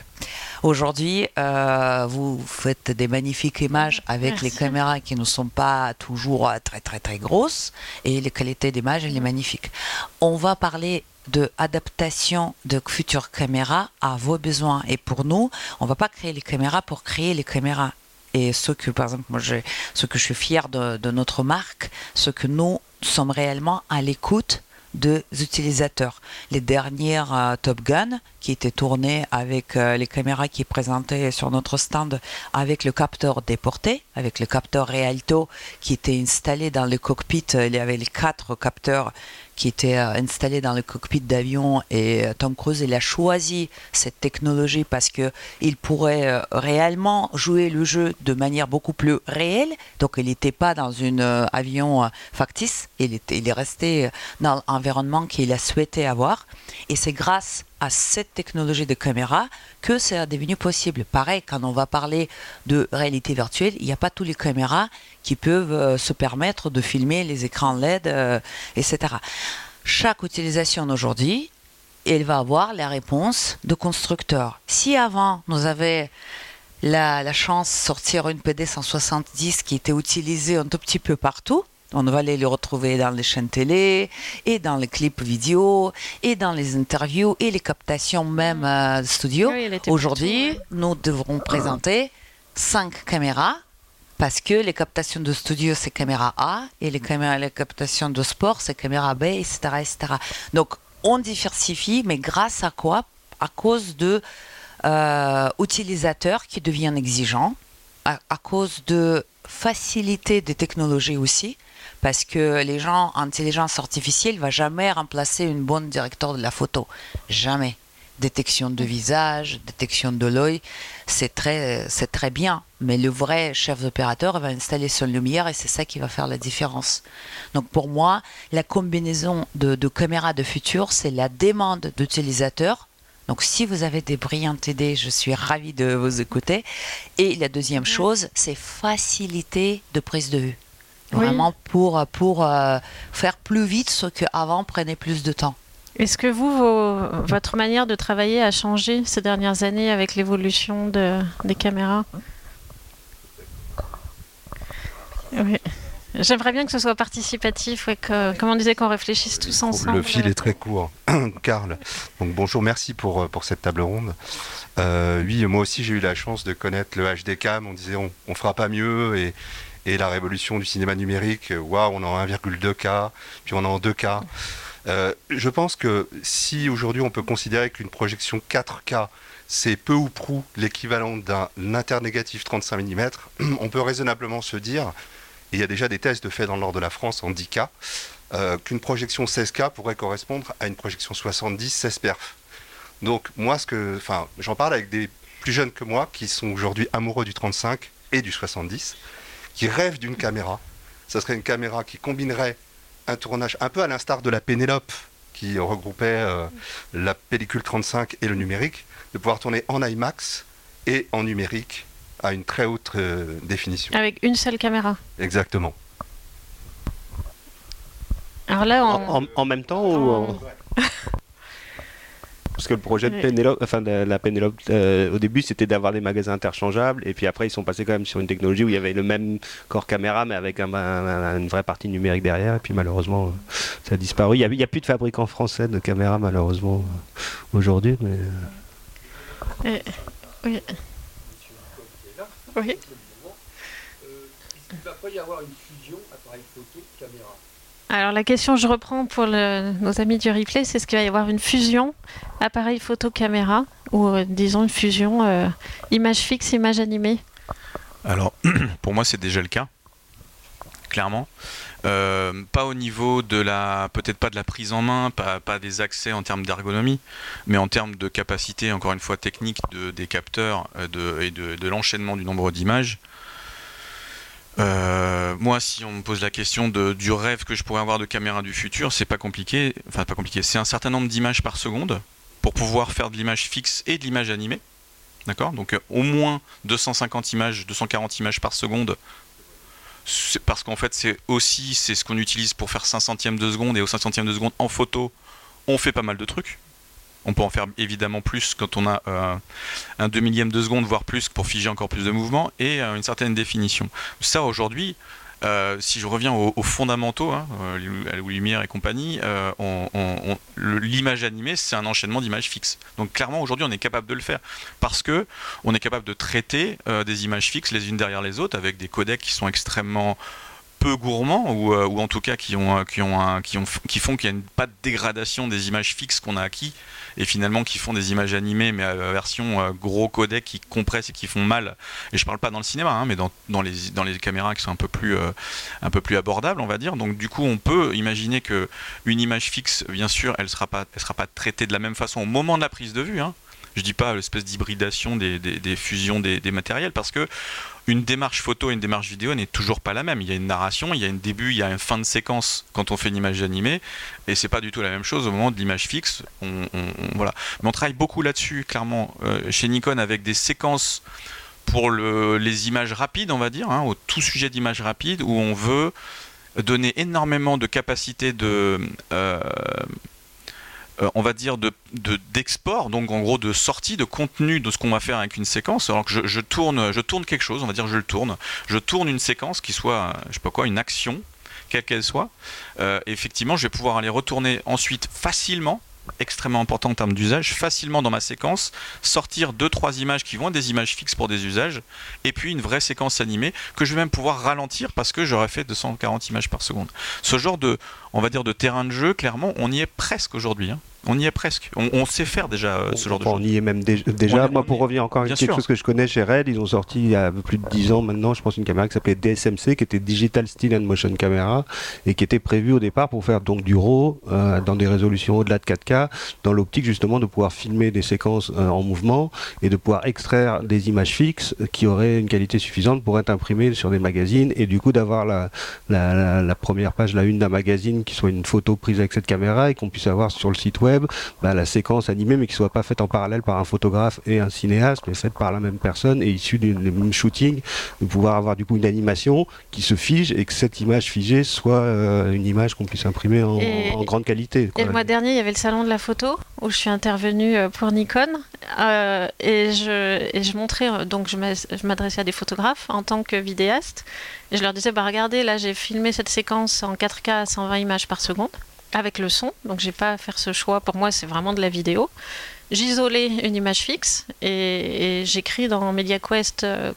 Aujourd'hui, euh, vous faites des magnifiques images avec les caméras qui ne sont pas toujours très très très grosses et les qualités d'image, elle est magnifique. On va parler de adaptation de futures caméras à vos besoins. Et pour nous, on ne va pas créer les caméras pour créer les caméras. Et ce que, par exemple, moi, ce que je suis fier de, de notre marque, ce que nous sommes réellement à l'écoute des utilisateurs. Les dernières euh, Top Gun qui étaient tournées avec euh, les caméras qui présentaient sur notre stand avec le capteur déporté, avec le capteur Realto qui était installé dans le cockpit. Il y avait les quatre capteurs qui était euh, installé dans le cockpit d'avion et euh, Tom Cruise il a choisi cette technologie parce que il pourrait euh, réellement jouer le jeu de manière beaucoup plus réelle. Donc il n'était pas dans un avion factice. Il, il est resté dans l'environnement qu'il a souhaité avoir. Et c'est grâce à cette technologie de caméra que c'est devenu possible. Pareil, quand on va parler de réalité virtuelle, il n'y a pas tous les caméras qui peuvent euh, se permettre de filmer les écrans LED, euh, etc. Chaque utilisation aujourd'hui, elle va avoir la réponse de constructeur. Si avant, nous avions la, la chance de sortir une PD 170 qui était utilisée un tout petit peu partout, on va aller le retrouver dans les chaînes télé, et dans les clips vidéo, et dans les interviews, et les captations même euh, studio. Aujourd'hui, nous devrons présenter cinq caméras parce que les captations de studio, c'est caméra A, et les, caméras, les captations de sport, c'est caméra B, etc., etc. Donc, on diversifie, mais grâce à quoi? À cause de euh, utilisateurs qui deviennent exigeants, à, à cause de facilité des technologies aussi parce que les gens, intelligence artificielle va jamais remplacer une bonne directeur de la photo. Jamais. détection de visage, détection de l'œil, c'est très, c'est très bien. Mais le vrai chef d'opérateur va installer son lumière et c'est ça qui va faire la différence. Donc pour moi, la combinaison de, de caméras de futur, c'est la demande d'utilisateurs. Donc si vous avez des brillantes idées, je suis ravie de vous écouter. Et la deuxième chose, c'est facilité de prise de vue. Oui. Vraiment pour, pour euh, faire plus vite ce qu'avant prenait plus de temps. Est-ce que vous, vos- votre manière de travailler a changé ces dernières années avec l'évolution de- des caméras? Oui. J'aimerais bien que ce soit participatif, ouais, que, comme on disait, qu'on réfléchisse tous ensemble. Le fil est très court. Karl, donc bonjour, merci pour, euh, pour cette table ronde. Euh, oui, moi aussi j'ai eu la chance de connaître le HD cam. On disait on, on fera pas mieux et, et la révolution du cinéma numérique, euh, waouh, on est en 1,2K, puis on est en 2K. Euh, je pense que si aujourd'hui on peut considérer qu'une projection 4K c'est peu ou prou l'équivalent d'un internégatif 35 mm, on peut raisonnablement se dire, et il y a déjà des tests de fait dans le nord de la France en 10K, euh, qu'une projection 16K pourrait correspondre à une projection 70 16 perf. Donc moi, ce que, enfin, j'en parle avec des plus jeunes que moi qui sont aujourd'hui amoureux du 35 et du 70, qui rêvent d'une caméra. Ça serait une caméra qui combinerait un tournage un peu à l'instar de la Pénélope qui regroupait euh, la pellicule 35 et le numérique, de pouvoir tourner en IMAX et en numérique à une très haute euh, définition. Avec une seule caméra. Exactement. Alors là, on... En, en- en même temps ou en- Parce que le projet de. Pénélope, enfin de la Pénélope, euh, au début c'était d'avoir des magasins interchangeables et puis après ils sont passés quand même sur une technologie où il y avait le même corps caméra mais avec un- un- une vraie partie numérique derrière et puis malheureusement euh, ça a disparu. Il n'y a, il y a plus de fabricants français de caméras malheureusement euh, aujourd'hui. Mais... euh, Oui. Oui. Il va pas y avoir une fusion appareil photo caméra. Alors la question, je reprends pour nos amis du replay, c'est est-ce qu'il va y avoir une fusion appareil photo caméra ou euh, disons une fusion euh, image fixe image animée Alors, pour moi, c'est déjà le cas, clairement. Euh, pas au niveau de la, peut-être pas de la prise en main, pas, des accès en termes d'ergonomie, mais en termes de capacité, encore une fois, technique de, des capteurs et de l'enchaînement du nombre d'images. Euh, moi, si on me pose la question du rêve que je pourrais avoir de caméra du futur, c'est pas compliqué. Enfin, pas compliqué. C'est un certain nombre d'images par seconde pour pouvoir faire de l'image fixe et de l'image animée. D'accord? Donc, euh, au moins 250 images, 240 images par seconde. Parce qu'en fait, c'est aussi c'est ce qu'on utilise pour faire 5 centièmes de seconde et au 5 centièmes de seconde en photo, on fait pas mal de trucs. On peut en faire évidemment plus quand on a euh, un 2 millième de seconde, voire plus, pour figer encore plus de mouvements et euh, une certaine définition. Ça, aujourd'hui, euh, si je reviens aux, aux fondamentaux, hein, à lumière et compagnie, l'image animée, c'est un enchaînement d'images fixes. Donc clairement, aujourd'hui, on est capable de le faire parce que on est capable de traiter des images fixes les unes derrière les autres avec des codecs qui sont extrêmement peu gourmands ou, euh, ou en tout cas qui, ont, euh, qui, ont qui, ont, qui font qu'il n'y a pas de dégradation des images fixes qu'on a acquis et finalement qui font des images animées mais à version euh, gros codec qui compressent et qui font mal et je parle pas dans le cinéma hein, mais dans, dans, les, dans les caméras qui sont un peu plus un peu plus abordables on va dire donc du coup on peut imaginer que une image fixe bien sûr elle sera pas elle sera pas traitée de la même façon au moment de la prise de vue hein. je dis pas l'espèce d'hybridation des, des, fusions des matériels parce que une démarche photo et une démarche vidéo n'est toujours pas la même. Il y a une narration, il y a un début, il y a une fin de séquence quand on fait une image animée, et c'est pas du tout la même chose au moment de l'image fixe. Voilà. Mais on travaille beaucoup là-dessus, clairement, euh, chez Nikon avec des séquences pour le- les images rapides, on va dire, hein, au tout sujet d'images rapides, où on veut donner énormément de capacité de, euh, euh, on va dire, de de- d'export, donc en gros de sortie de contenu de ce qu'on va faire avec une séquence. Alors que je, tourne, je tourne quelque chose, on va dire, je le tourne. Je tourne une séquence qui soit, je sais pas quoi, une action, quelle qu'elle soit. Euh, effectivement, je vais pouvoir aller retourner ensuite facilement extrêmement important en termes d'usage, facilement dans ma séquence, sortir deux trois images qui vont être des images fixes pour des usages, et puis une vraie séquence animée que je vais même pouvoir ralentir parce que j'aurais fait 240 images par seconde. Ce genre de, on va dire, de terrain de jeu, clairement, on y est presque aujourd'hui. hein. On y est presque. On, on sait faire déjà euh, ce genre de on choses. y est même dé- déjà. On Moi, on pour revenir encore avec quelque sûr. chose que je connais chez Red, ils ont sorti il y a plus de 10 ans maintenant, je pense, une caméra qui s'appelait DSMC, qui était Digital Still and Motion Camera, et qui était prévue au départ pour faire donc du RAW euh, dans des résolutions au-delà de 4K, dans l'optique justement de pouvoir filmer des séquences euh, en mouvement et de pouvoir extraire des images fixes qui auraient une qualité suffisante pour être imprimées sur des magazines, et du coup d'avoir la, la, la- la première page, la une d'un magazine qui soit une photo prise avec cette caméra et qu'on puisse avoir sur le site web bah, la séquence animée, mais qui soit pas faite en parallèle par un photographe et un cinéaste, mais faite par la même personne et issue du même shooting, de pouvoir avoir du coup une animation qui se fige et que cette image figée soit euh, une image qu'on puisse imprimer en, Et- en grande qualité. quoi. Et le mois dernier, il y avait le salon de la photo où je suis intervenue euh, pour Nikon euh, et, je, et je montrais, donc je m'adressais à des photographes en tant que vidéaste et je leur disais, bah regardez, là j'ai filmé cette séquence en 4K à 120 images par seconde avec le son, donc j'ai pas à faire ce choix, pour moi c'est vraiment de la vidéo. J'isolais une image fixe et, j'écris dans MediaQuest euh,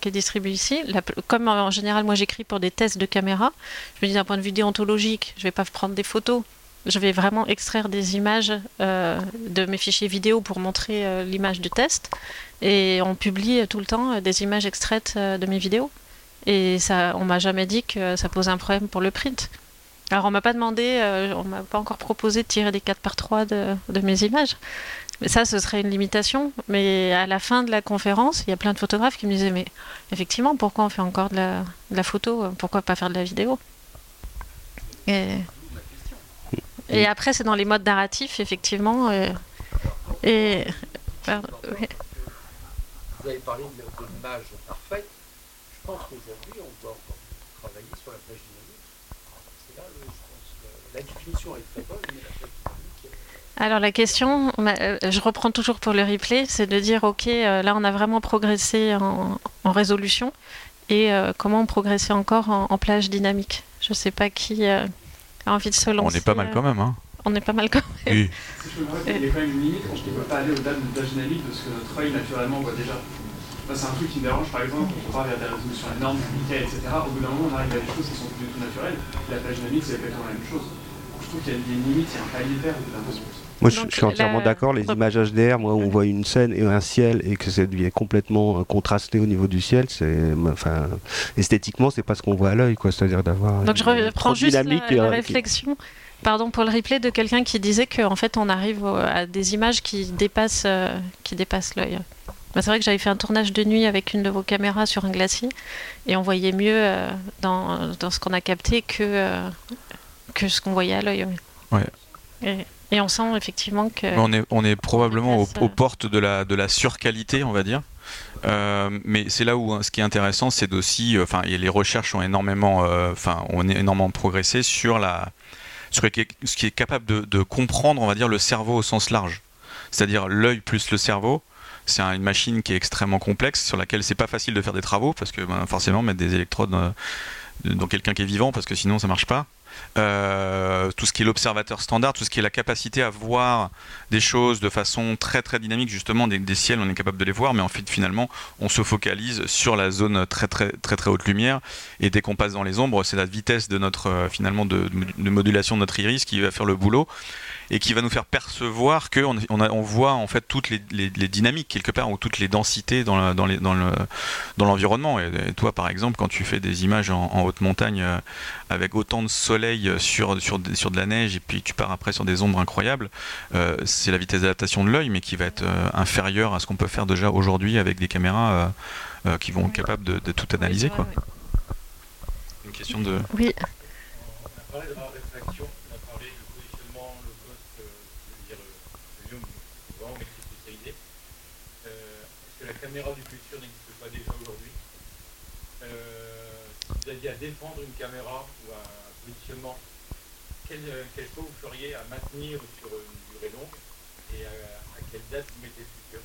qui est distribué ici. Comme en général moi j'écris pour des tests de caméra, je me dis d'un point de vue déontologique, je vais pas prendre des photos, je vais vraiment extraire des images euh, de mes fichiers vidéo pour montrer euh, l'image de test. Et on publie euh, tout le temps des images extraites de mes vidéos. Et ça, on m'a jamais dit que ça pose un problème pour le print. Alors on m'a pas demandé, euh, on m'a pas encore proposé de tirer des 4 par 3 de, de mes images. Mais ça, ce serait une limitation. Mais à la fin de la conférence, il y a plein de photographes qui me disaient, mais effectivement, pourquoi on fait encore de la, de la photo? Pourquoi pas faire de la vidéo? Et, et après, c'est dans les modes narratifs, effectivement. euh, et pardon, oui. Vous avez parlé de l'image parfaite. Je pense qu'aujourd'hui, on doit encore travailler sur la plage dynamique. C'est là, le- je pense, que la définition est très bonne, mais la plage dynamique, euh, Alors la question, ma- euh, je reprends toujours pour le replay, c'est de dire ok, euh, là on a vraiment progressé en, en résolution et euh, comment progresser encore en, en plage dynamique. Je sais pas qui euh, a envie de se On lancer. est pas mal quand même. Hein. On est pas mal quand même. Oui. Je peux me permettre, il y a quand même une limite, on ne peut pas aller au-delà de notre dynamique de ce que notre œil naturellement voit déjà. C'est un truc qui me dérange, par exemple, on part vers des résolutions énormes, etc. Au bout d'un moment, on arrive à des choses qui sont plus du tout naturelles. La plage dynamique, c'est exactement la même chose. Je trouve qu'il y a une limite, il y a un palier vert moment. Moi, je, Donc, je suis entièrement la- d'accord. Les images HDR, moi, où on voit une scène et un ciel et que ça devient complètement euh, contrasté au niveau du ciel, c'est, enfin, esthétiquement, c'est pas ce qu'on voit à l'œil, quoi. C'est-à-dire d'avoir Donc je une reprends juste la, euh, qui- réflexion. Pardon pour le replay de quelqu'un qui disait qu'en fait on arrive au- à des images qui dépassent, euh, qui dépassent l'œil. Bah, c'est vrai que j'avais fait un tournage de nuit avec une de vos caméras sur un glacier et on voyait mieux euh, dans, dans ce qu'on a capté que, euh, que ce qu'on voyait à l'œil. oui. Ouais. Et, et on sent effectivement que. On est, on est probablement aux, euh, portes de la, de la surqualité, on va dire. Euh, mais c'est là où hein, ce qui est intéressant, c'est d'aussi, euh, enfin, et les recherches ont énormément, euh, enfin, ont énormément progressé sur la, sur ce qui est, capable de, de comprendre, on va dire, le cerveau au sens large. C'est-à-dire l'œil plus le cerveau. C'est un- une machine qui est extrêmement complexe, sur laquelle c'est pas facile de faire des travaux, parce que ben, forcément mettre des électrodes dans quelqu'un qui est vivant, parce que sinon ça marche pas. Euh, tout ce qui est l'observateur standard, tout ce qui est la capacité à voir des choses de façon très très dynamique, justement des, ciels, on est capable de les voir, mais en fait finalement on se focalise sur la zone très très très très haute lumière, et dès qu'on passe dans les ombres, c'est la vitesse de notre euh, finalement de modulation de notre iris qui va faire le boulot et qui va nous faire percevoir que on, on, a- on voit en fait toutes les, les- les dynamiques quelque part ou toutes les densités dans le- dans les- dans le- dans l'environnement. et, et toi par exemple, quand tu fais des images en, en haute montagne euh, avec autant de soleil sur, sur, des- sur de la neige et puis tu pars après sur des ombres incroyables, euh, c'est la vitesse d'adaptation de l'œil, mais qui va être euh, inférieure à ce qu'on peut faire déjà aujourd'hui avec des caméras euh, euh, qui vont être capables de, de tout analyser. Quoi. Une question de. Oui, On a parlé de la réflexion, on a parlé du positionnement, le poste, euh, je veux dire, euh, le lieu où vraiment métier spécialisé. Euh, Est-ce que la caméra du futur n'existe pas déjà aujourd'hui. Euh, Si vous aviez à défendre une caméra ou un positionnement, quel, euh, quel choix vous feriez à maintenir sur une durée longue et à, à quelle date vous mettez le futur?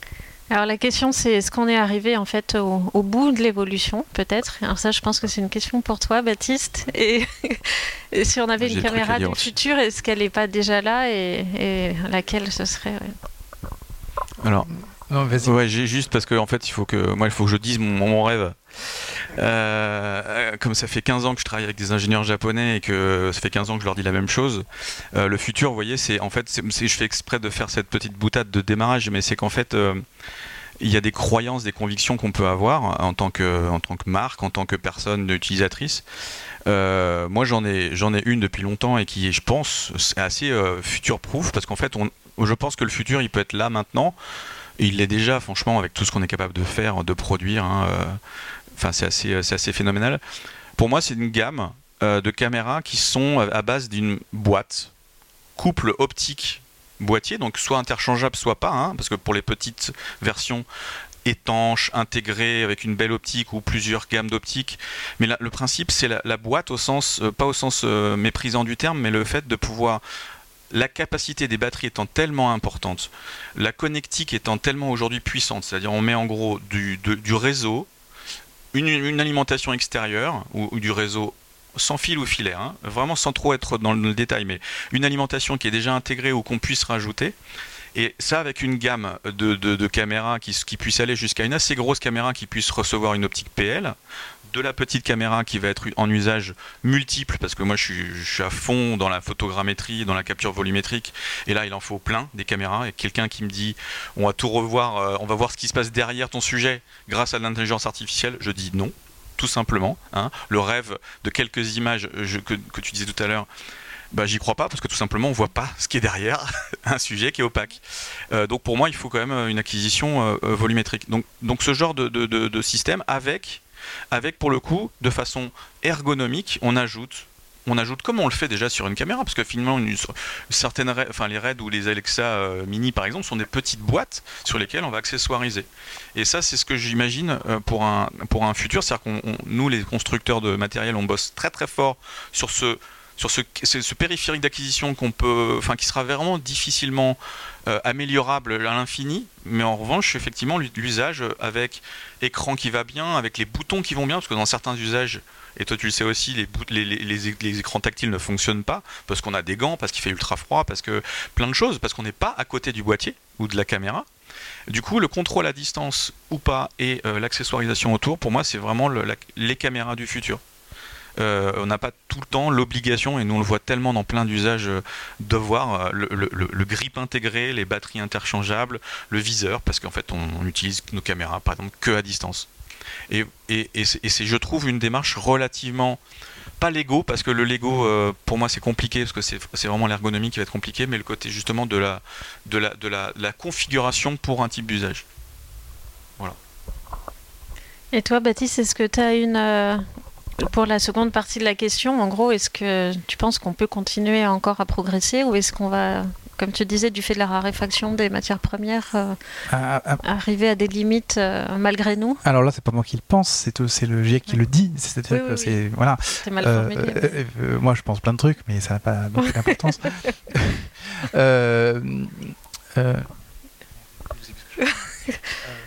Alors la question c'est est-ce qu'on est arrivé en fait au, au bout de l'évolution peut-être? Alors ça je pense que c'est une question pour toi Baptiste. Et, et si on avait une caméra du futur est-ce qu'elle n'est pas déjà là et, et laquelle ce serait ouais? Alors, Non, vas-y. Ouais, j'ai juste parce que en fait, il faut que moi, il faut que je dise mon, rêve. Euh, comme ça fait 15 ans que je travaille avec des ingénieurs japonais et que ça fait 15 ans que je leur dis la même chose, euh, le futur, vous voyez, c'est en fait, je fais exprès de faire cette petite boutade de démarrage, mais c'est qu'en fait, euh, il y a des croyances, des convictions qu'on peut avoir en tant que, en tant que marque, en tant que personne utilisatrice. moi, j'en ai, j'en ai une depuis longtemps et qui, je pense, est assez future-proof parce qu'en fait, on, je pense que le futur, il peut être là maintenant. Il l'est déjà, franchement, avec tout ce qu'on est capable de faire, de produire. Hein, Enfin, c'est assez, euh, assez phénoménal. Pour moi, c'est une gamme euh, de caméras qui sont à base d'une boîte, couple optique boîtier, donc soit interchangeable, soit pas, hein, parce que pour les petites versions étanches, intégrées, avec une belle optique ou plusieurs gammes d'optiques. Mais le principe, c'est la, boîte au sens, euh, pas au sens méprisant du terme, mais le fait de pouvoir la capacité des batteries étant tellement importante, la connectique étant tellement aujourd'hui puissante, c'est-à-dire on met en gros du, réseau, une, alimentation extérieure ou, du réseau sans fil ou filet, hein, vraiment sans trop être dans le détail, mais une alimentation qui est déjà intégrée ou qu'on puisse rajouter. Et ça avec une gamme de, caméras qui, qui puisse aller jusqu'à une assez grosse caméra qui puisse recevoir une optique PL, de la petite caméra qui va être en usage multiple, parce que moi je suis, à fond dans la photogrammétrie, dans la capture volumétrique, et là il en faut plein des caméras, et quelqu'un qui me dit on va tout revoir, euh, on va voir ce qui se passe derrière ton sujet grâce à l'intelligence artificielle, je dis non, tout simplement. Hein. Le rêve de quelques images que, tu disais tout à l'heure, bah, j'y crois pas parce que tout simplement on voit pas ce qui est derrière un sujet qui est opaque. Euh, donc pour moi il faut quand même une acquisition euh, volumétrique. Donc, donc ce genre de, de système avec avec pour le coup, de façon ergonomique, on ajoute on ajoute comme on le fait déjà sur une caméra, parce que finalement, certaines, enfin, les RAID ou les Alexa euh, Mini par exemple sont des petites boîtes sur lesquelles on va accessoiriser. Et ça, c'est ce que j'imagine euh, pour un, pour un futur, c'est-à-dire qu'on, nous, les constructeurs de matériel, on bosse très très fort sur ce, sur ce, périphérique d'acquisition qu'on peut, enfin, qui sera vraiment difficilement euh, améliorable à l'infini, mais en revanche, effectivement, l'usage avec écran qui va bien, avec les boutons qui vont bien, parce que dans certains usages, et toi tu le sais aussi, les, les, écrans tactiles ne fonctionnent pas, parce qu'on a des gants, parce qu'il fait ultra froid, parce que plein de choses, parce qu'on n'est pas à côté du boîtier ou de la caméra. Du coup, le contrôle à distance ou pas et euh, l'accessoirisation autour, pour moi, c'est vraiment les caméras du futur. Euh, on n'a pas tout le temps l'obligation, et nous on le voit tellement dans plein d'usages, euh, de voir euh, le, grip intégré, les batteries interchangeables, le viseur, parce qu'en fait on, utilise nos caméras par exemple que à distance. Et, c'est, je trouve, une démarche relativement pas Lego parce que le Lego pour moi c'est compliqué parce que c'est, vraiment l'ergonomie qui va être compliqué mais le côté justement de la, de la configuration pour un type d'usage. Voilà. Et toi Baptiste, est-ce que tu as une, pour la seconde partie de la question, en gros, est-ce que tu penses qu'on peut continuer encore à progresser ou est-ce qu'on va, comme tu disais, du fait de la raréfaction des matières premières, euh, ah, ah, ah. arriver à des limites euh, malgré nous? Alors là, c'est pas moi qui le pense, c'est le GIEC qui le dit. C'est-à-dire que c'est voilà. mal formulé. Euh, moi, je pense plein de trucs, mais ça n'a pas beaucoup d'importance.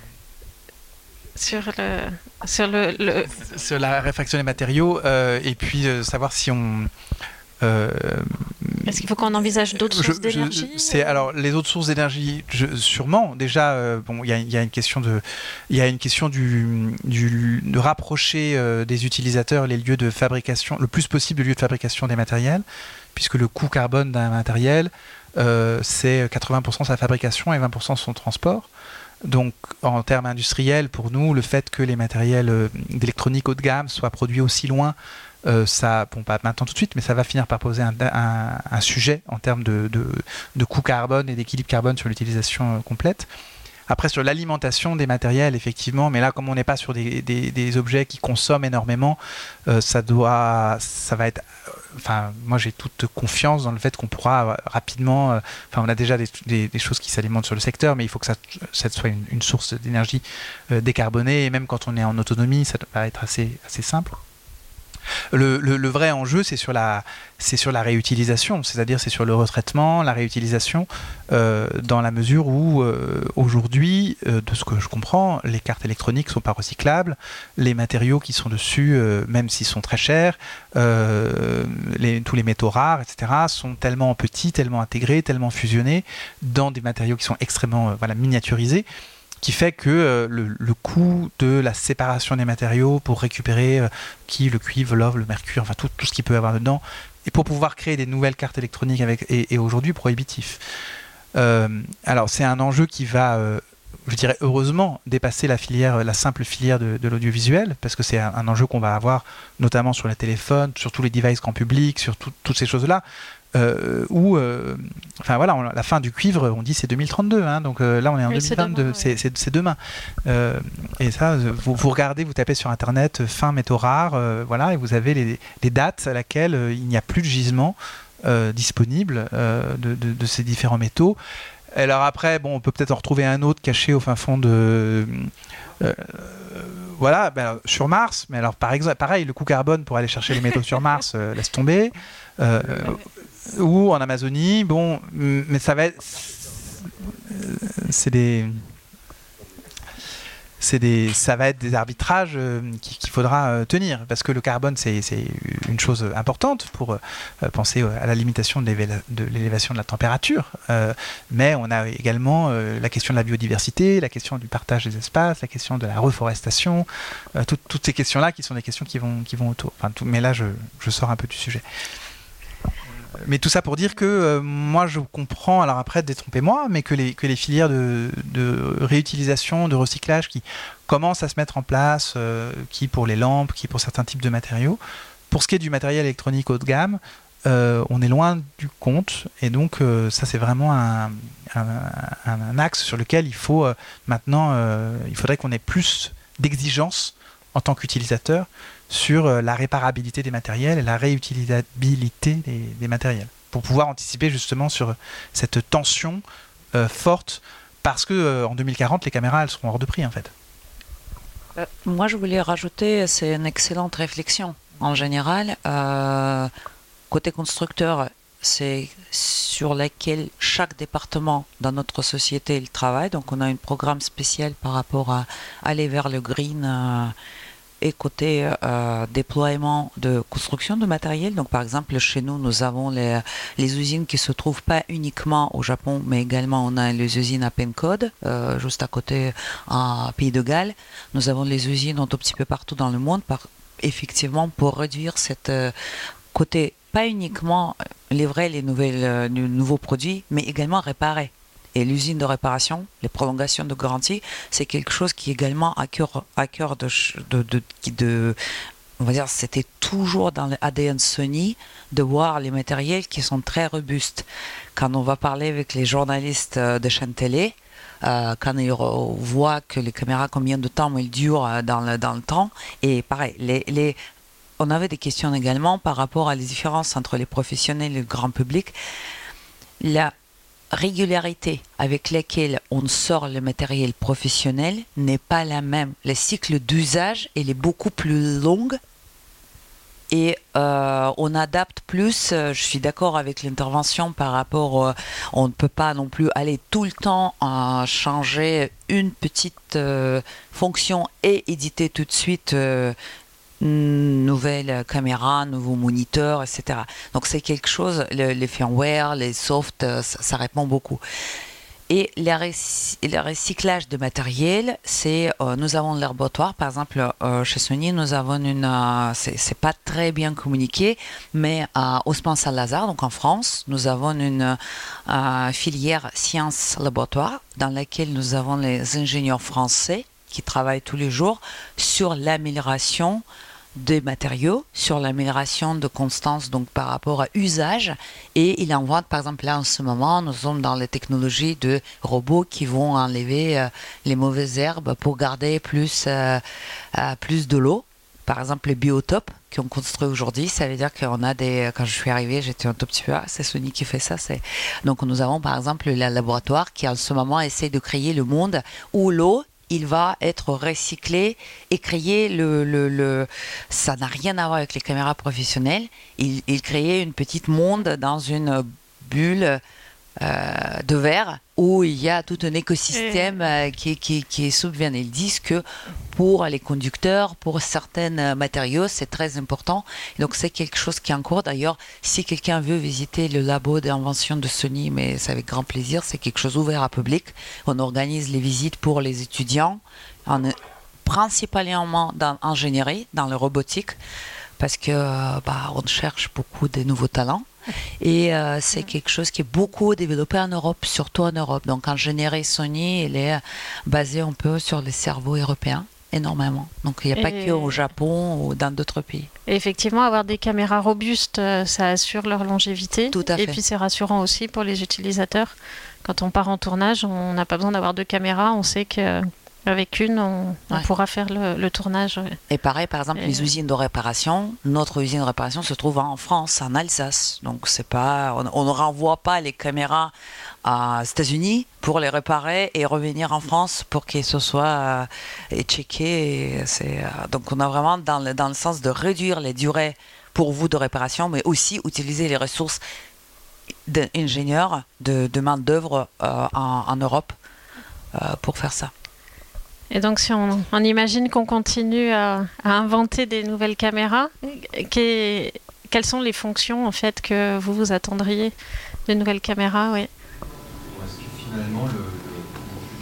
sur le sur le, sur la réfraction des matériaux euh, et puis euh, savoir si on euh, Est-ce qu'il faut qu'on envisage d'autres sources d'énergie C'est alors les autres sources d'énergie, sûrement. Déjà, bon, il y, a une question de, il y a une question du, du de rapprocher des utilisateurs les lieux de fabrication, le plus possible les lieux de fabrication des matériels, puisque le coût carbone d'un matériel, c'est 80% sa fabrication et 20% son transport. Donc, en termes industriels, pour nous, le fait que les matériels euh, d'électronique haut de gamme soient produits aussi loin, euh, ça, bon, pas maintenant tout de suite, mais ça va finir par poser un, sujet en termes de, coût carbone et d'équilibre carbone sur l'utilisation euh, complète. Après, sur l'alimentation des matériels, effectivement, mais là, comme on n'est pas sur des, objets qui consomment énormément, euh, ça doit, ça va être. Euh, enfin, moi, j'ai toute confiance dans le fait qu'on pourra rapidement. Euh, enfin, on a déjà des, choses qui s'alimentent sur le secteur, mais il faut que ça, soit une, source d'énergie décarbonée. Et même quand on est en autonomie, ça va être assez, assez simple. Le, vrai enjeu, c'est sur la, réutilisation, c'est-à-dire c'est sur le retraitement, la réutilisation, euh, dans la mesure où euh, aujourd'hui, euh, de ce que je comprends, les cartes électroniques ne sont pas recyclables, les matériaux qui sont dessus, même s'ils sont très chers, tous les métaux rares, etc., sont tellement petits, tellement intégrés, tellement fusionnés dans des matériaux qui sont extrêmement miniaturisés qui fait que euh, le, coût de la séparation des matériaux pour récupérer euh, qui le cuivre, l'or, le mercure, enfin tout, ce qu'il peut y avoir dedans, et pour pouvoir créer des nouvelles cartes électroniques avec, est, aujourd'hui prohibitif. Euh, alors c'est un enjeu qui va, je dirais heureusement, dépasser la filière, la simple filière de, l'audiovisuel, parce que c'est un, enjeu qu'on va avoir notamment sur les téléphones, sur tous les devices grand public, sur tout- toutes ces choses-là. Euh, où, euh, enfin voilà, on- la fin du cuivre, on dit c'est 2032, hein, donc euh, là on est en Oui, c'est 2022, demain, c'est demain. Et ça, vous, vous regardez, vous tapez sur internet fin métaux rares, voilà, et vous avez les, les dates à laquelle il n'y a plus de gisement euh, disponible euh, de, de- de ces différents métaux. Alors après, bon, on peut peut-être en retrouver un autre caché au fin fond de. voilà, ben sur Mars, mais alors par exemple, pareil, le coût carbone pour aller chercher les métaux sur Mars, euh, laisse tomber. Euh, ou en Amazonie, bon, mais ça va être. C'est des. Des, ça va être des arbitrages euh, qui- qu'il faudra euh, tenir parce que le carbone c'est une chose importante pour euh, penser à la limitation de l'élévation de la température. Mais on a également la question de la biodiversité, la question du partage des espaces, la question de la reforestation, tout- toutes ces questions-là qui sont des questions qui vont, qui vont autour. Enfin, tout- mais là, je, je sors un peu du sujet. Mais tout ça pour dire que euh, moi je comprends, alors après détrompez-moi, mais que les, que les filières de, réutilisation, de recyclage qui commencent à se mettre en place, euh, qui pour les lampes, qui pour certains types de matériaux, pour ce qui est du matériel électronique haut de gamme, euh, on est loin du compte. Et donc ça c'est vraiment un, un- axe sur lequel il faut maintenant, il faudrait qu'on ait plus d'exigences en tant qu'utilisateur sur euh, la réparabilité des matériels et la réutilisabilité des, matériels pour pouvoir anticiper justement sur cette tension euh, forte parce que euh, en 2040 les caméras elles seront hors de prix en fait. Euh, Moi, je voulais rajouter, c'est une excellente réflexion. En général, côté constructeur, c'est sur laquelle chaque département dans notre société il travaille. Donc, on a un programme spécial par rapport à aller vers le green. Et côté euh, déploiement de construction de matériel, donc par exemple chez nous, nous avons les, les usines qui se trouvent pas uniquement au Japon, mais également on a les usines à Pencode, euh, juste à côté en Pays de Galles. Nous avons les usines un tout petit peu partout dans le monde, effectivement, pour réduire cette euh, côté, pas uniquement livrer les nouvelles, nu- nouveaux produits, mais également réparer. Et l'usine de réparation, les prolongations de garantie, c'est quelque chose qui est également à cœur, à cœur de, de, de, on va dire, c'était toujours dans l'ADN Sony de voir les matériels qui sont très robustes. Quand on va parler avec les journalistes euh, de chaîne télé, euh, quand ils voient que les caméras, combien de temps elles durent euh, dans le, dans le temps, et pareil, les, les, on avait des questions également par rapport à les différences entre les professionnels et le grand public. La régularité avec laquelle on sort le matériel professionnel n'est pas la même. Le cycle d'usage il est beaucoup plus long et euh, on adapte plus. euh, Je suis d'accord avec l'intervention par rapport. euh, on ne peut pas non plus aller tout le temps à changer une petite fonction et éditer tout de suite. Euh, une nouvelle caméra, nouveau moniteur, etc. Donc c'est quelque chose, le- les firmware, les softs, euh, ça, répond beaucoup. Et le, recyclage de matériel, c'est euh, nous avons le par exemple euh, chez Sony, nous avons une, euh, c'est pas très bien communiqué, mais à Haussmann Saint-Lazare, donc en France, nous avons une filière sciences laboratoire dans laquelle nous avons les ingénieurs français qui travaillent tous les jours sur l'amélioration des matériaux, sur l'amélioration de constance donc par rapport à usage. Et il invente, par exemple, là en ce moment, nous sommes dans les technologies de robots qui vont enlever euh, les mauvaises herbes pour garder plus, euh, euh, plus de l'eau. Par exemple, les biotopes qu'on construit aujourd'hui, ça veut dire qu'on a des. Quand je suis arrivée, j'étais un tout petit peu. Ah, c'est Sony qui fait ça. C'est donc nous avons par exemple le laboratoire qui en ce moment essaie de créer le monde où l'eau il va être recyclé et créer le, le, le- ça n'a rien à voir avec les caméras professionnelles. Il, il créait une petite monde dans une bulle de verre où il y a tout un écosystème euh, qui, qui, qui est. Ils disent que pour les conducteurs, pour certains matériaux, c'est très important. Donc c'est quelque chose qui est en cours. D'ailleurs, si quelqu'un veut visiter le labo d'invention de Sony, mais c'est avec grand plaisir, c'est quelque chose ouvert à public. On organise les visites pour les étudiants, en, principalement dans l'ingénierie, dans la robotique, parce que bah, on cherche beaucoup de nouveaux talents. Et euh, c'est quelque chose qui est beaucoup développé en Europe, surtout en Europe. Donc, ingénierie Sony, elle est basée un peu sur les cerveaux européens énormément. Donc il n'y a pas Et- que au Japon ou dans d'autres pays. Et effectivement, avoir des caméras robustes, euh, ça assure leur longévité. Tout à Et fait. puis c'est rassurant aussi pour les utilisateurs. Quand on part en tournage, on n'a pas besoin d'avoir deux caméras. On sait qu'avec une, on, on Ouais. pourra faire le, le tournage. ouais. Et pareil, par exemple, Et- les usines de réparation, notre usine de réparation se trouve en France, en Alsace. Donc c'est pas, on, on ne renvoie pas les caméras aux États-Unis pour les réparer et revenir en France pour qu'ils se soient euh, et c'est, euh, donc on a vraiment dans le, dans le sens de réduire les durées pour vous de réparation, mais aussi utiliser les ressources d'ingénieurs, de, de main d'œuvre euh, en, en Europe euh, pour faire ça. Et donc, si on, imagine qu'on continue à, inventer des nouvelles caméras, quelles sont les fonctions en fait que vous vous attendriez de nouvelles caméras oui? Est-ce que finalement le,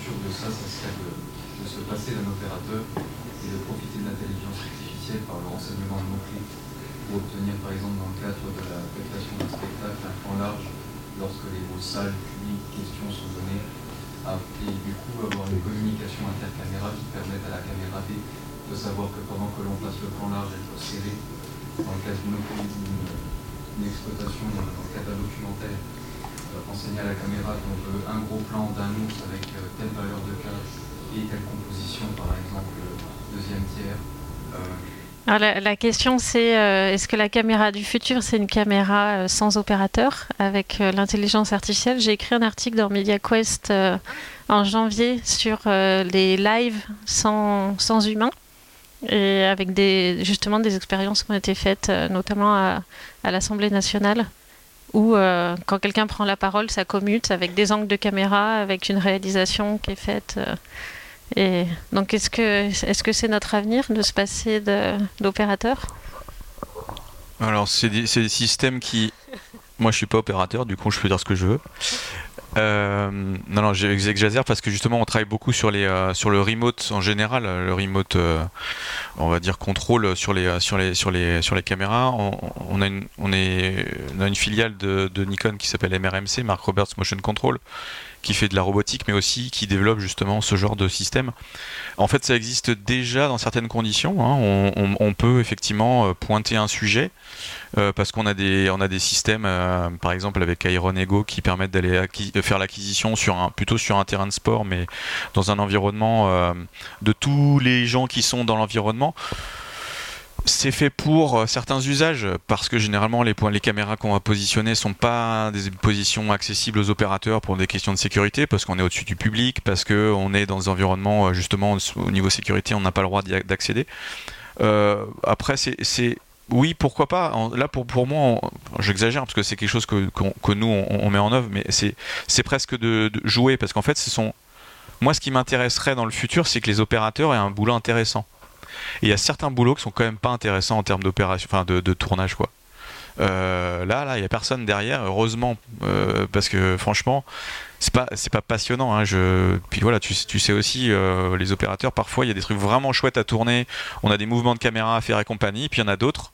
futur de ça, ça serait de, se passer d'un opérateur et de profiter de l'intelligence artificielle par le renseignement de mots-clés pour obtenir par exemple dans le cadre de la captation d'un spectacle un plan large lorsque les salles publiques questions sont données à- du avoir une communication intercaméra qui permette à la caméra B de savoir que pendant que l'on passe le plan large, elle doit serrer dans le cas d'une exploitation dans le cadre d'un documentaire euh, enseigner à la caméra qu'on veut un gros plan d'un ours avec euh, telle valeur de cage et telle composition, par exemple, euh, deuxième tiers. Alors, la, question c'est est-ce que la caméra du futur c'est une caméra sans opérateur avec l'intelligence artificielle? J'ai écrit un article dans MediaQuest en janvier sur euh, les lives sans, sans humain et avec des, justement des expériences qui ont été faites euh, notamment à, l'Assemblée nationale où euh, quand quelqu'un prend la parole ça commute avec des angles de caméra, avec une réalisation qui est faite. et donc, est-ce que c'est notre avenir de se passer d'opérateur? Alors, c'est des, des systèmes qui. Moi, je suis pas opérateur, du coup, je peux dire ce que je veux. Euh, non, non, j'exagère parce que justement, on travaille beaucoup sur, euh, le remote en général, euh, le remote, on va dire contrôle sur les, caméras. On, a, une, est, on une filiale de Nikon qui s'appelle MRMC, Mark Roberts Motion Control, qui fait de la robotique, mais aussi qui développe justement ce genre de système. En fait, ça existe déjà dans certaines conditions. hein. On, peut effectivement euh, pointer un sujet euh, parce qu'on a des, on a des systèmes, euh, par exemple avec Iron Ego, qui permettent d'aller faire l'acquisition sur un, plutôt sur un terrain de sport, mais dans un environnement de tous les gens qui sont dans l'environnement. C'est fait pour euh, certains usages parce que généralement les caméras qu'on va positionner sont pas des positions accessibles aux opérateurs pour des questions de sécurité parce qu'on est au-dessus du public, parce que on est dans des environnements euh, justement au niveau sécurité, on n'a pas le droit d'accéder. Euh, après, c'est, oui, pourquoi pas. Là, pour, pour moi, j'exagère parce que c'est quelque chose que, qu'on- que nous on, met en œuvre, mais c'est, presque de, jouer parce qu'en fait, ce. Moi, ce qui m'intéresserait dans le futur, c'est que les opérateurs aient un boulot intéressant. Et il y a certains boulots qui sont quand même pas intéressants en termes d'opération, enfin de, de tournage, quoi. Euh, là, là, il y a personne derrière, heureusement, euh, parce que franchement, c'est pas, c'est pas passionnant. Hein, je... Puis voilà, tu, tu sais aussi, euh, les opérateurs, parfois, il y a des trucs vraiment chouettes à tourner. On a des mouvements de caméra à faire et compagnie. Puis il y en a d'autres.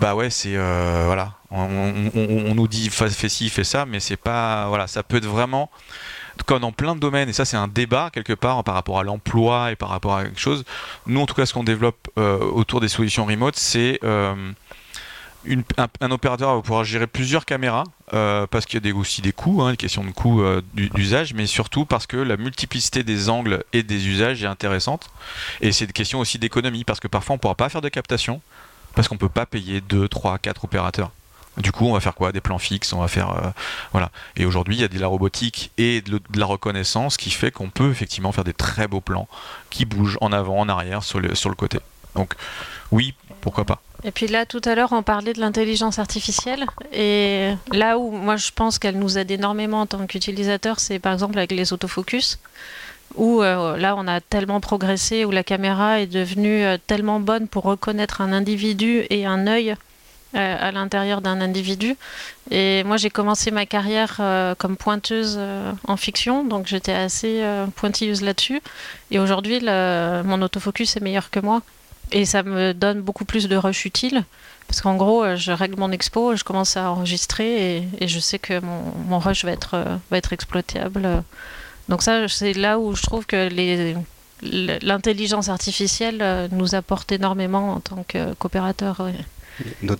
Bah ouais, c'est voilà, on, nous dit fais ci, fais ça, mais c'est pas voilà, ça peut être vraiment comme dans plein de domaines, et ça c'est un débat quelque part par rapport à l'emploi et par rapport à quelque chose. Nous en tout cas, ce qu'on développe euh, autour des solutions remote, c'est euh, un, opérateur va pouvoir gérer plusieurs caméras euh, parce qu'il y a aussi des coûts, hein, une question de coût euh, du- d'usage, mais surtout parce que la multiplicité des angles et des usages est intéressante. Et c'est une question aussi d'économie parce que parfois on ne pourra pas faire de captation parce qu'on ne peut pas payer 2, 3, 4 opérateurs. Du coup, on va faire quoi? Des plans fixes, on va faire euh, voilà. Et aujourd'hui, il y a de la robotique et de, la reconnaissance qui fait qu'on peut effectivement faire des très beaux plans qui bougent en avant, en arrière, sur le, sur le côté. Donc, oui, pourquoi pas. Et puis là, tout à l'heure, on parlait de l'intelligence artificielle. Et là où moi, je pense qu'elle nous aide énormément en tant qu'utilisateur, c'est par exemple avec les autofocus, où euh, là, on a tellement progressé, où la caméra est devenue euh, tellement bonne pour reconnaître un individu et un œil à l'intérieur d'un individu. Et moi, j'ai commencé ma carrière euh, comme pointeuse euh, en fiction, donc j'étais assez euh, pointilleuse là-dessus. Et aujourd'hui, mon autofocus est meilleur que moi. Et ça me donne beaucoup plus de rush utile. Parce qu'en gros, euh, je règle mon expo, je commence à enregistrer et, je sais que mon, rush va être, euh, va exploitable. Donc ça, c'est là où je trouve que l'intelligence artificielle euh, nous apporte énormément en tant que coopérateur. ouais.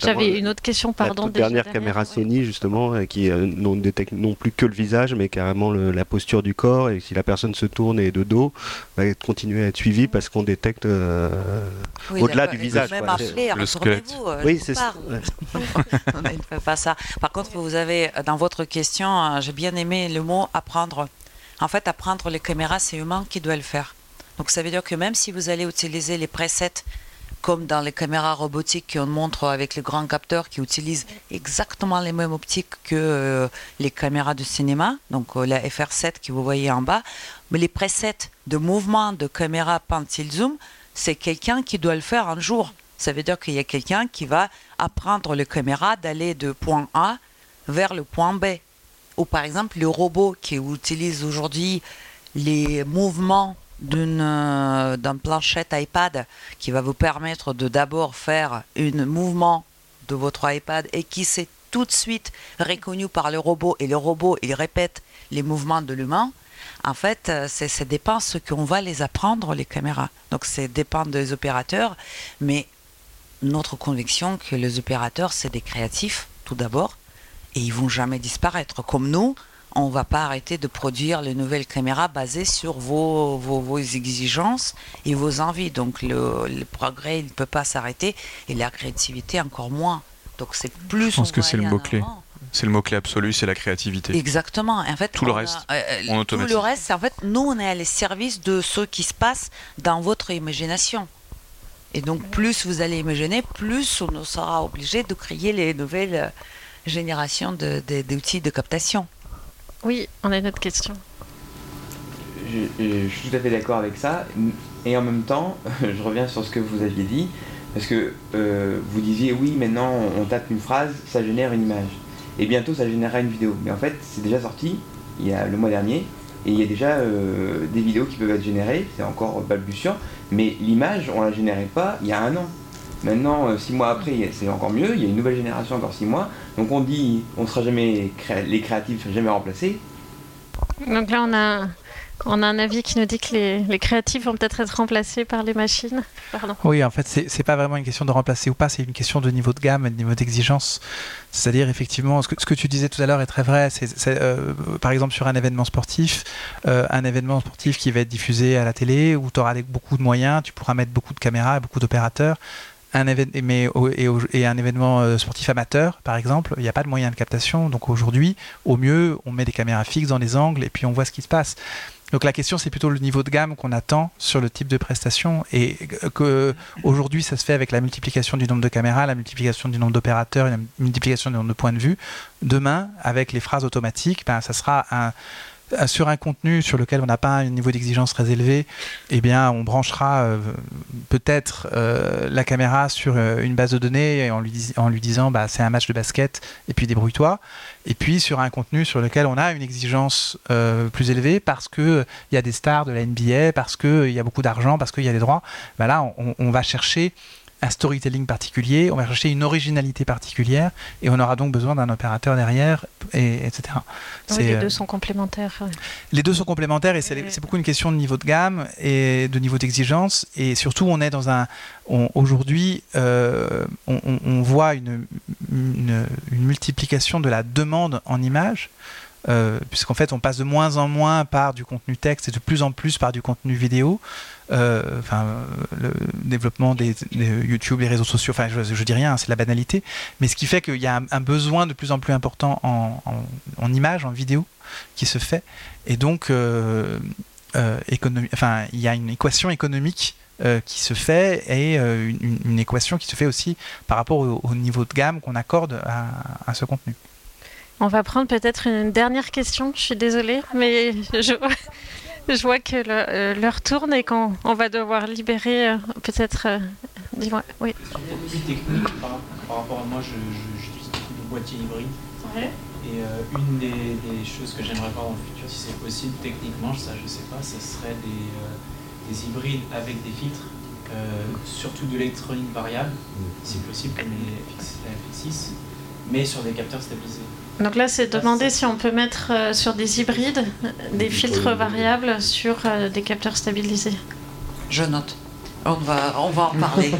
J'avais une autre question, La pardon. toute déjà dernière caméra ouais. Sony justement euh, qui euh, non détecte non plus que le visage mais carrément le- la posture du corps et si la personne se tourne et est de dos va être- continuer à être suivie parce qu'on détecte euh, Oui, au-delà du il visage. Même quoi. Appeler, le squelette. euh, Oui, c'est ça. On ne fait pas ça. Par contre, vous avez, dans votre question, j'ai bien aimé le mot apprendre. En fait, apprendre les caméras, c'est humain qui doit le faire. Donc, ça veut dire que même si vous allez utiliser les presets, comme dans les caméras robotiques qu'on montre avec les grands capteurs qui utilisent exactement les mêmes optiques que euh, les caméras de cinéma, donc euh, la FR7 que vous voyez en bas, mais les presets de mouvement de caméra pan-tilt zoom, c'est quelqu'un qui doit le faire un jour. Ça veut dire qu'il y a quelqu'un qui va apprendre les caméras d'aller de point A vers le point B. Ou par exemple, le robot qui utilise aujourd'hui les mouvements d'un planchette iPad qui va vous permettre de d'abord faire un mouvement de votre iPad et qui s'est tout de suite reconnu par le robot et le robot il répète les mouvements de l'humain. En fait, euh, c'est dépend ce qu'on va les apprendre les caméras. Donc c'est dépend des opérateurs, mais notre conviction que les opérateurs c'est des créatifs tout d'abord et ils vont jamais disparaître comme nous on va pas arrêter de produire les nouvelles caméras basées sur vos, vos, vos exigences et vos envies. Donc le, le progrès, il ne peut pas s'arrêter et la créativité encore moins. Donc c'est plus. Je pense on que c'est le mot-clé. C'est le mot-clé absolu, c'est la créativité. Exactement. En fait, Tout le a- reste, euh, on tout le reste, en fait, nous, on est à le service de ce qui se passe dans votre imagination. Et donc, plus vous allez imaginer, plus on sera obligé de créer les nouvelles euh, générations de- de- d'outils de captation. Oui, on a une autre question. je, suis tout à fait d'accord avec ça. Et en même temps, je reviens sur ce que vous aviez dit, parce que euh, vous disiez oui, maintenant on tape une phrase, ça génère une image. Et bientôt ça générera une vidéo. Mais en fait, c'est déjà sorti, il y a le mois dernier, et il y a déjà euh, des vidéos qui peuvent être générées, c'est encore balbutiant, mais l'image, on la générait pas il y a un an. Maintenant, euh, six mois après, c'est encore mieux, il y a une nouvelle génération encore six mois. Donc on dit, on sera jamais, les créatifs ne seront jamais remplacés. Donc là, on a, on a un avis qui nous dit que les, les créatifs vont peut-être être remplacés par les machines. Pardon. Oui, en fait, c'est pas vraiment une question de remplacer ou pas, c'est une question de niveau de gamme et de niveau d'exigence. C'est-à-dire, effectivement, ce que, ce que tu disais tout à l'heure est très vrai. Euh, par exemple, sur un événement sportif, euh, un événement sportif qui va être diffusé à la télé, où tu auras beaucoup de moyens, tu pourras mettre beaucoup de caméras et beaucoup d'opérateurs. Un et, un événement euh, sportif amateur, par exemple, il n'y a pas de moyen de captation. Donc aujourd'hui, au mieux, on met des caméras fixes dans les angles et puis on voit ce qui se passe. Donc la question, c'est plutôt le niveau de gamme qu'on attend sur le type de prestation et que aujourd'hui, ça se fait avec la multiplication du nombre de caméras, la multiplication du nombre d'opérateurs, la multiplication du nombre de points de vue. Demain, avec les phrases automatiques, ben, ça sera un- sur un contenu sur lequel on n'a pas un niveau d'exigence très élevé, eh bien, on branchera euh, peut-être euh, la caméra sur euh, une base de données en lui, en lui disant bah, c'est un match de basket et puis débrouille-toi. Et puis sur un contenu sur lequel on a une exigence euh, plus élevée parce qu'il il y a des stars de la NBA, parce qu'il y a beaucoup d'argent, parce qu'il y a des droits, bah là, on va chercher un storytelling particulier, on va chercher une originalité particulière et on aura donc besoin d'un opérateur derrière, et, etc. Oui, C'est, les euh, deux sont complémentaires. ouais. les deux sont complémentaires et c'est beaucoup une question de niveau de gamme et de niveau d'exigence. Et surtout, on est dans un. Aujourd'hui, euh, on, on- on voit une, une, une multiplication de la demande en images. euh, puisqu'en fait on passe de moins en moins par du contenu texte et de plus en plus par du contenu vidéo. Euh, Enfin, euh, le développement des, YouTube, les réseaux sociaux. Enfin, je, je dis rien, hein, c'est la banalité. Mais ce qui fait qu'il y a un, besoin de plus en plus important en, images, en vidéo, qui se fait. Et donc, euh, euh, économi- enfin, il y a une équation économique qui se fait et une, équation qui se fait aussi par rapport au, au niveau de gamme qu'on accorde à ce contenu. On va prendre peut-être une dernière question. Je suis désolée, mais je vois, je vois que le- euh, l'heure tourne et qu'on on va devoir libérer euh, peut-être. euh, Dis-moi, oui. Petit technique par, par rapport à moi, j'utilise beaucoup de boîtiers hybrides. Et euh, une des, des choses que j'aimerais voir dans le futur, si c'est possible, techniquement, ça je sais pas, ce serait des, euh, des hybrides avec des filtres, euh, surtout de l'électronique variable, si possible, comme les FX, la FX6, mais sur des capteurs stabilisés. Donc là, c'est demander si on peut mettre euh, sur des hybrides des filtres variables sur euh, des capteurs stabilisés. Je note. On va, on va en parler.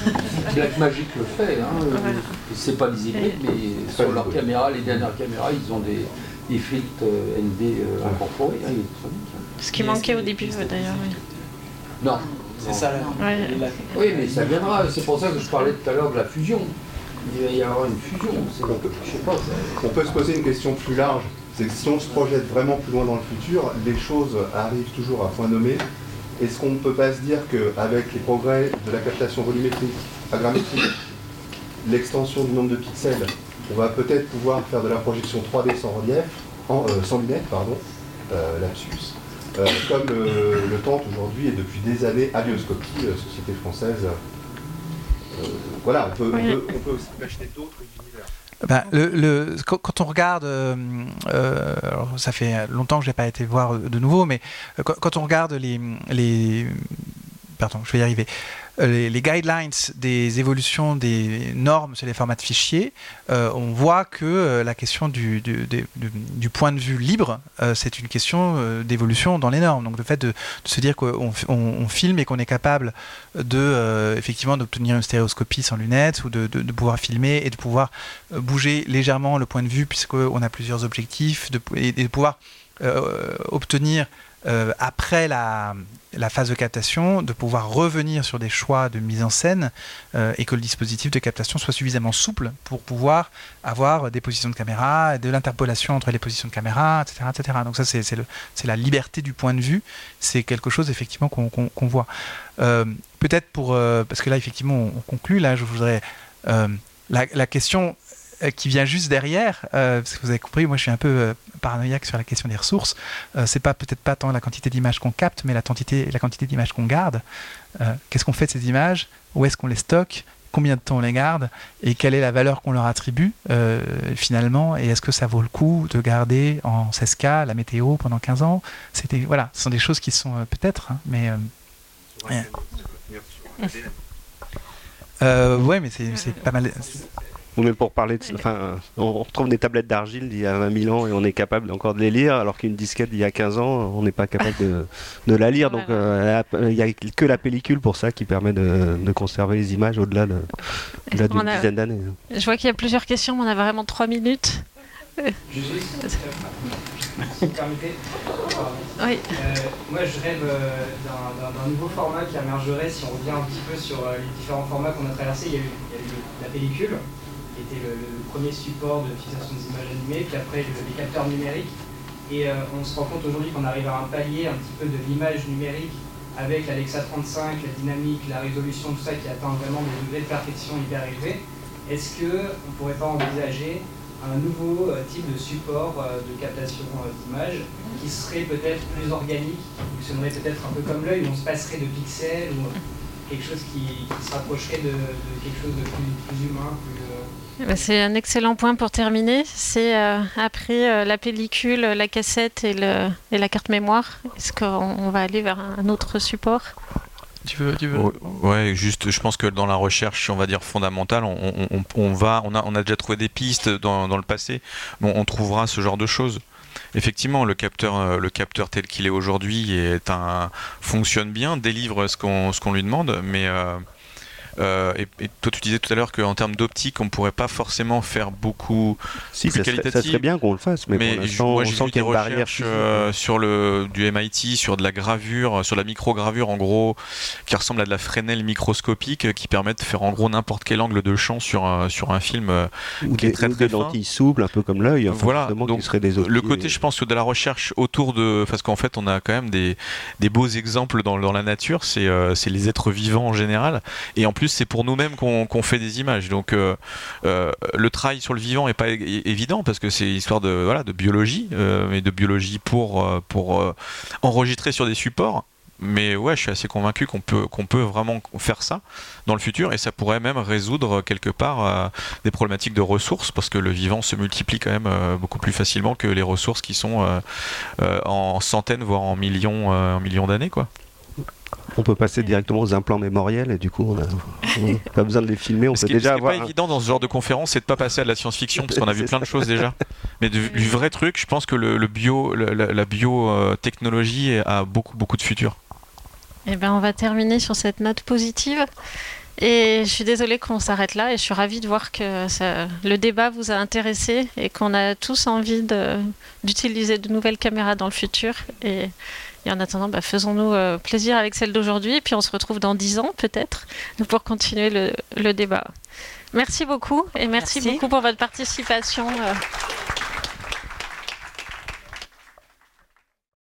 Blackmagic le fait, hein. Voilà. c'est pas les hybrides, mais sur leurs caméras, les dernières caméras, ils ont des, des filtres euh, ND incorporés, hein, électroniques. Ce qui manquait au début, d'ailleurs. oui. Non. C'est ça Ouais. la- Oui, mais ça viendra, c'est pour ça que je parlais tout à l'heure de la fusion. Il va y avoir une fusion, c'est, je sais pas, ça- On peut se poser une question plus large. C'est que si on se projette vraiment plus loin dans le futur, les choses arrivent toujours à point nommé. Est-ce qu'on ne peut pas se dire qu'avec les progrès de la captation volumétrique, agrammétrique, l'extension du nombre de pixels, on va peut-être pouvoir faire de la projection 3D sans relief, en, euh, sans lunettes, pardon, euh, lapsus, euh, comme le tente aujourd'hui et depuis des années Alioscopie, société française. Euh, voilà, on peut, on peut- on peut aussi imaginer d'autres univers. Ben, le, le- quand, on regarde, euh, euh, alors ça fait longtemps que je n'ai pas été voir de nouveau, mais quand, quand on regarde les, les, pardon, je vais y arriver, Euh, les, les guidelines des évolutions des normes sur les formats de fichiers, euh, on voit que euh, la question du, du, du- point de vue libre, euh, c'est une question euh, d'évolution dans les normes. Donc le fait de, se dire qu'on on, filme et qu'on est capable de euh, effectivement d'obtenir une stéréoscopie sans lunettes ou de, pouvoir filmer et de pouvoir euh, bouger légèrement le point de vue puisqu'on a plusieurs objectifs et, de pouvoir euh, obtenir euh, après la, phase de captation, de pouvoir revenir sur des choix de mise en scène euh, et que le dispositif de captation soit suffisamment souple pour pouvoir avoir des positions de caméra, de l'interpolation entre les positions de caméra, etc. etc. Donc ça, c'est la liberté du point de vue. C'est quelque chose effectivement qu'on voit. Euh, Peut-être pour... parce que là, effectivement, on, on conclut. Là, je voudrais... la, question qui vient juste derrière, euh, parce que vous avez compris, moi je suis un peu euh, paranoïaque sur la question des ressources. Euh, c'est pas peut-être pas tant la quantité d'images qu'on capte, mais la quantité, la quantité d'images qu'on garde. Euh, Qu'est-ce qu'on fait de ces images? Où est-ce qu'on les stocke? Combien de temps on les garde? Et quelle est la valeur qu'on leur attribue euh, finalement? Et est-ce que ça vaut le coup de garder en 16K la météo pendant 15 ans? C'était voilà, ce sont des choses qui sont euh, peut-être, hein, mais euh, Ouais. euh, ouais, mais c'est pas mal. Oui, mais pour parler de. Enfin, euh, on retrouve des tablettes d'argile d'il y a 20 000 ans et on est capable encore de les lire, alors qu'une disquette d'il y a 15 ans, on n'est pas capable de, de la lire. Donc, euh, la- il n'y a que la pellicule pour ça qui permet de, de conserver les images au-delà de- d'une a- dizaine d'années. Je vois qu'il y a plusieurs questions, mais on a vraiment trois minutes. Euh, Si vous permettez. Oui. Euh, moi, je rêve euh, d'un- nouveau format qui émergerait si on revient un petit peu sur euh, les différents formats qu'on a traversés. Il y a eu, il y a eu la pellicule, qui était le, premier support de fixation des images animées, puis après le- les capteurs numériques. Et euh, on se rend compte aujourd'hui qu'on arrive à un palier un petit peu de l'image numérique avec l'Alexa 35, la dynamique, la résolution, tout ça qui atteint vraiment des degrés de perfection hyper élevés. Est-ce qu'on ne pourrait pas envisager un nouveau euh, type de support euh, de captation d'images qui serait peut-être plus organique, qui fonctionnerait peut-être un peu comme l'œil, où on se passerait de pixels ou quelque chose qui, se rapprocherait de, quelque chose de plus, plus humain, plus, C'est un excellent point pour terminer. C'est euh, après euh, la pellicule, la cassette et, le, et la carte mémoire. Est-ce qu'on on va aller vers un autre support? Tu veux, tu veux? Ouais, juste, je pense que dans la recherche, on va dire fondamentale, on, on- on- on va, on a, on a déjà trouvé des pistes dans, dans le passé. Bon, on trouvera ce genre de choses. Effectivement, le capteur, euh, le capteur tel qu'il est aujourd'hui est un fonctionne bien, délivre ce qu'on ce qu'on lui demande, mais euh, Euh, et, et toi, tu disais tout à l'heure qu'en termes d'optique, on pourrait pas forcément faire beaucoup Si, plus ça serait, ça qualitatif. serait bien qu'on le fasse, mais, pour je- l'instant, moi on sent qu'il y a une barrière. euh, sur le du MIT, sur de la gravure, sur la microgravure en gros, qui ressemble à de la Fresnel microscopique, qui permet de faire en gros n'importe quel angle de champ sur un, sur un film euh, Ou qui est très ou très des lentilles souples, un peu comme l'œil. Enfin, Voilà, donc, qui seraient des Le côté, je pense, de la recherche autour de. Parce qu'en fait, on a quand même des, des beaux exemples dans, dans la nature, c'est euh, c'est les êtres vivants en général. Et en plus, c'est pour nous-mêmes qu'on fait des images. Donc, euh, euh, le travail sur le vivant n'est pas évident parce que c'est histoire de, voilà, de biologie, euh, mais de biologie pour, pour enregistrer sur des supports. Mais ouais, je suis assez convaincu qu'on peut, qu'on peut vraiment faire ça dans le futur et ça pourrait même résoudre quelque part des problématiques de ressources parce que le vivant se multiplie quand même beaucoup plus facilement que les ressources qui sont en centaines voire en millions, en millions d'années quoi. On peut passer directement aux implants mémoriels et du coup, on n'a pas besoin de les filmer. On Ce peut qui ce avoir. pas évident dans ce genre de conférence, c'est de pas passer à de la science-fiction parce qu'on a vu plein de choses déjà. Mais de- du vrai truc, je pense que le, le bio, la, biotechnologie a beaucoup beaucoup de futur. Eh ben, on va terminer sur cette note positive. Et je suis désolée qu'on s'arrête là et je suis ravie de voir que ça- le débat vous a intéressé et qu'on a tous envie de- d'utiliser de nouvelles caméras dans le futur. Et, et en attendant, bah, faisons-nous euh, plaisir avec celle d'aujourd'hui et puis on se retrouve dans 10 ans peut-être pour continuer le, le débat. Merci beaucoup et merci, Merci. beaucoup pour votre participation. euh.